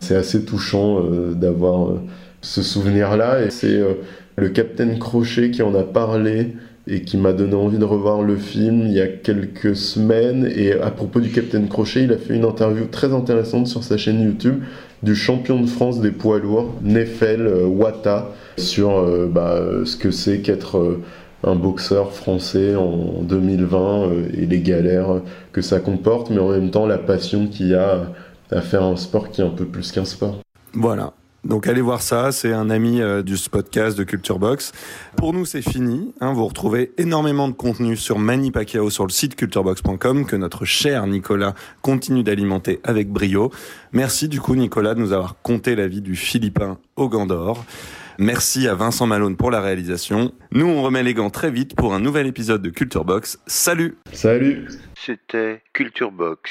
c'est assez touchant euh, d'avoir euh, ce souvenir-là. Et c'est euh, le Capitaine Crochet qui en a parlé et qui m'a donné envie de revoir le film il y a quelques semaines. Et à propos du Capitaine Crochet, il a fait une interview très intéressante sur sa chaîne YouTube du champion de France des poids lourds, Nefel Wata, sur bah, ce que c'est qu'être un boxeur français en 2020 euh, et les galères que ça comporte, mais en même temps la passion qu'il y a à faire un sport qui est un peu plus qu'un sport. Voilà. Donc allez voir ça, c'est un ami euh, du podcast de Culture Box. Pour nous c'est fini, hein, vous retrouvez énormément de contenu sur Manny Pacquiao sur le site culturebox.com que notre cher Nicolas continue d'alimenter avec brio. Merci du coup Nicolas de nous avoir conté la vie du Philippin au gant d'or. Merci à Vincent Malone pour la réalisation. Nous, on remet les gants très vite pour un nouvel épisode de Culture Box. Salut Salut C'était Culture Box.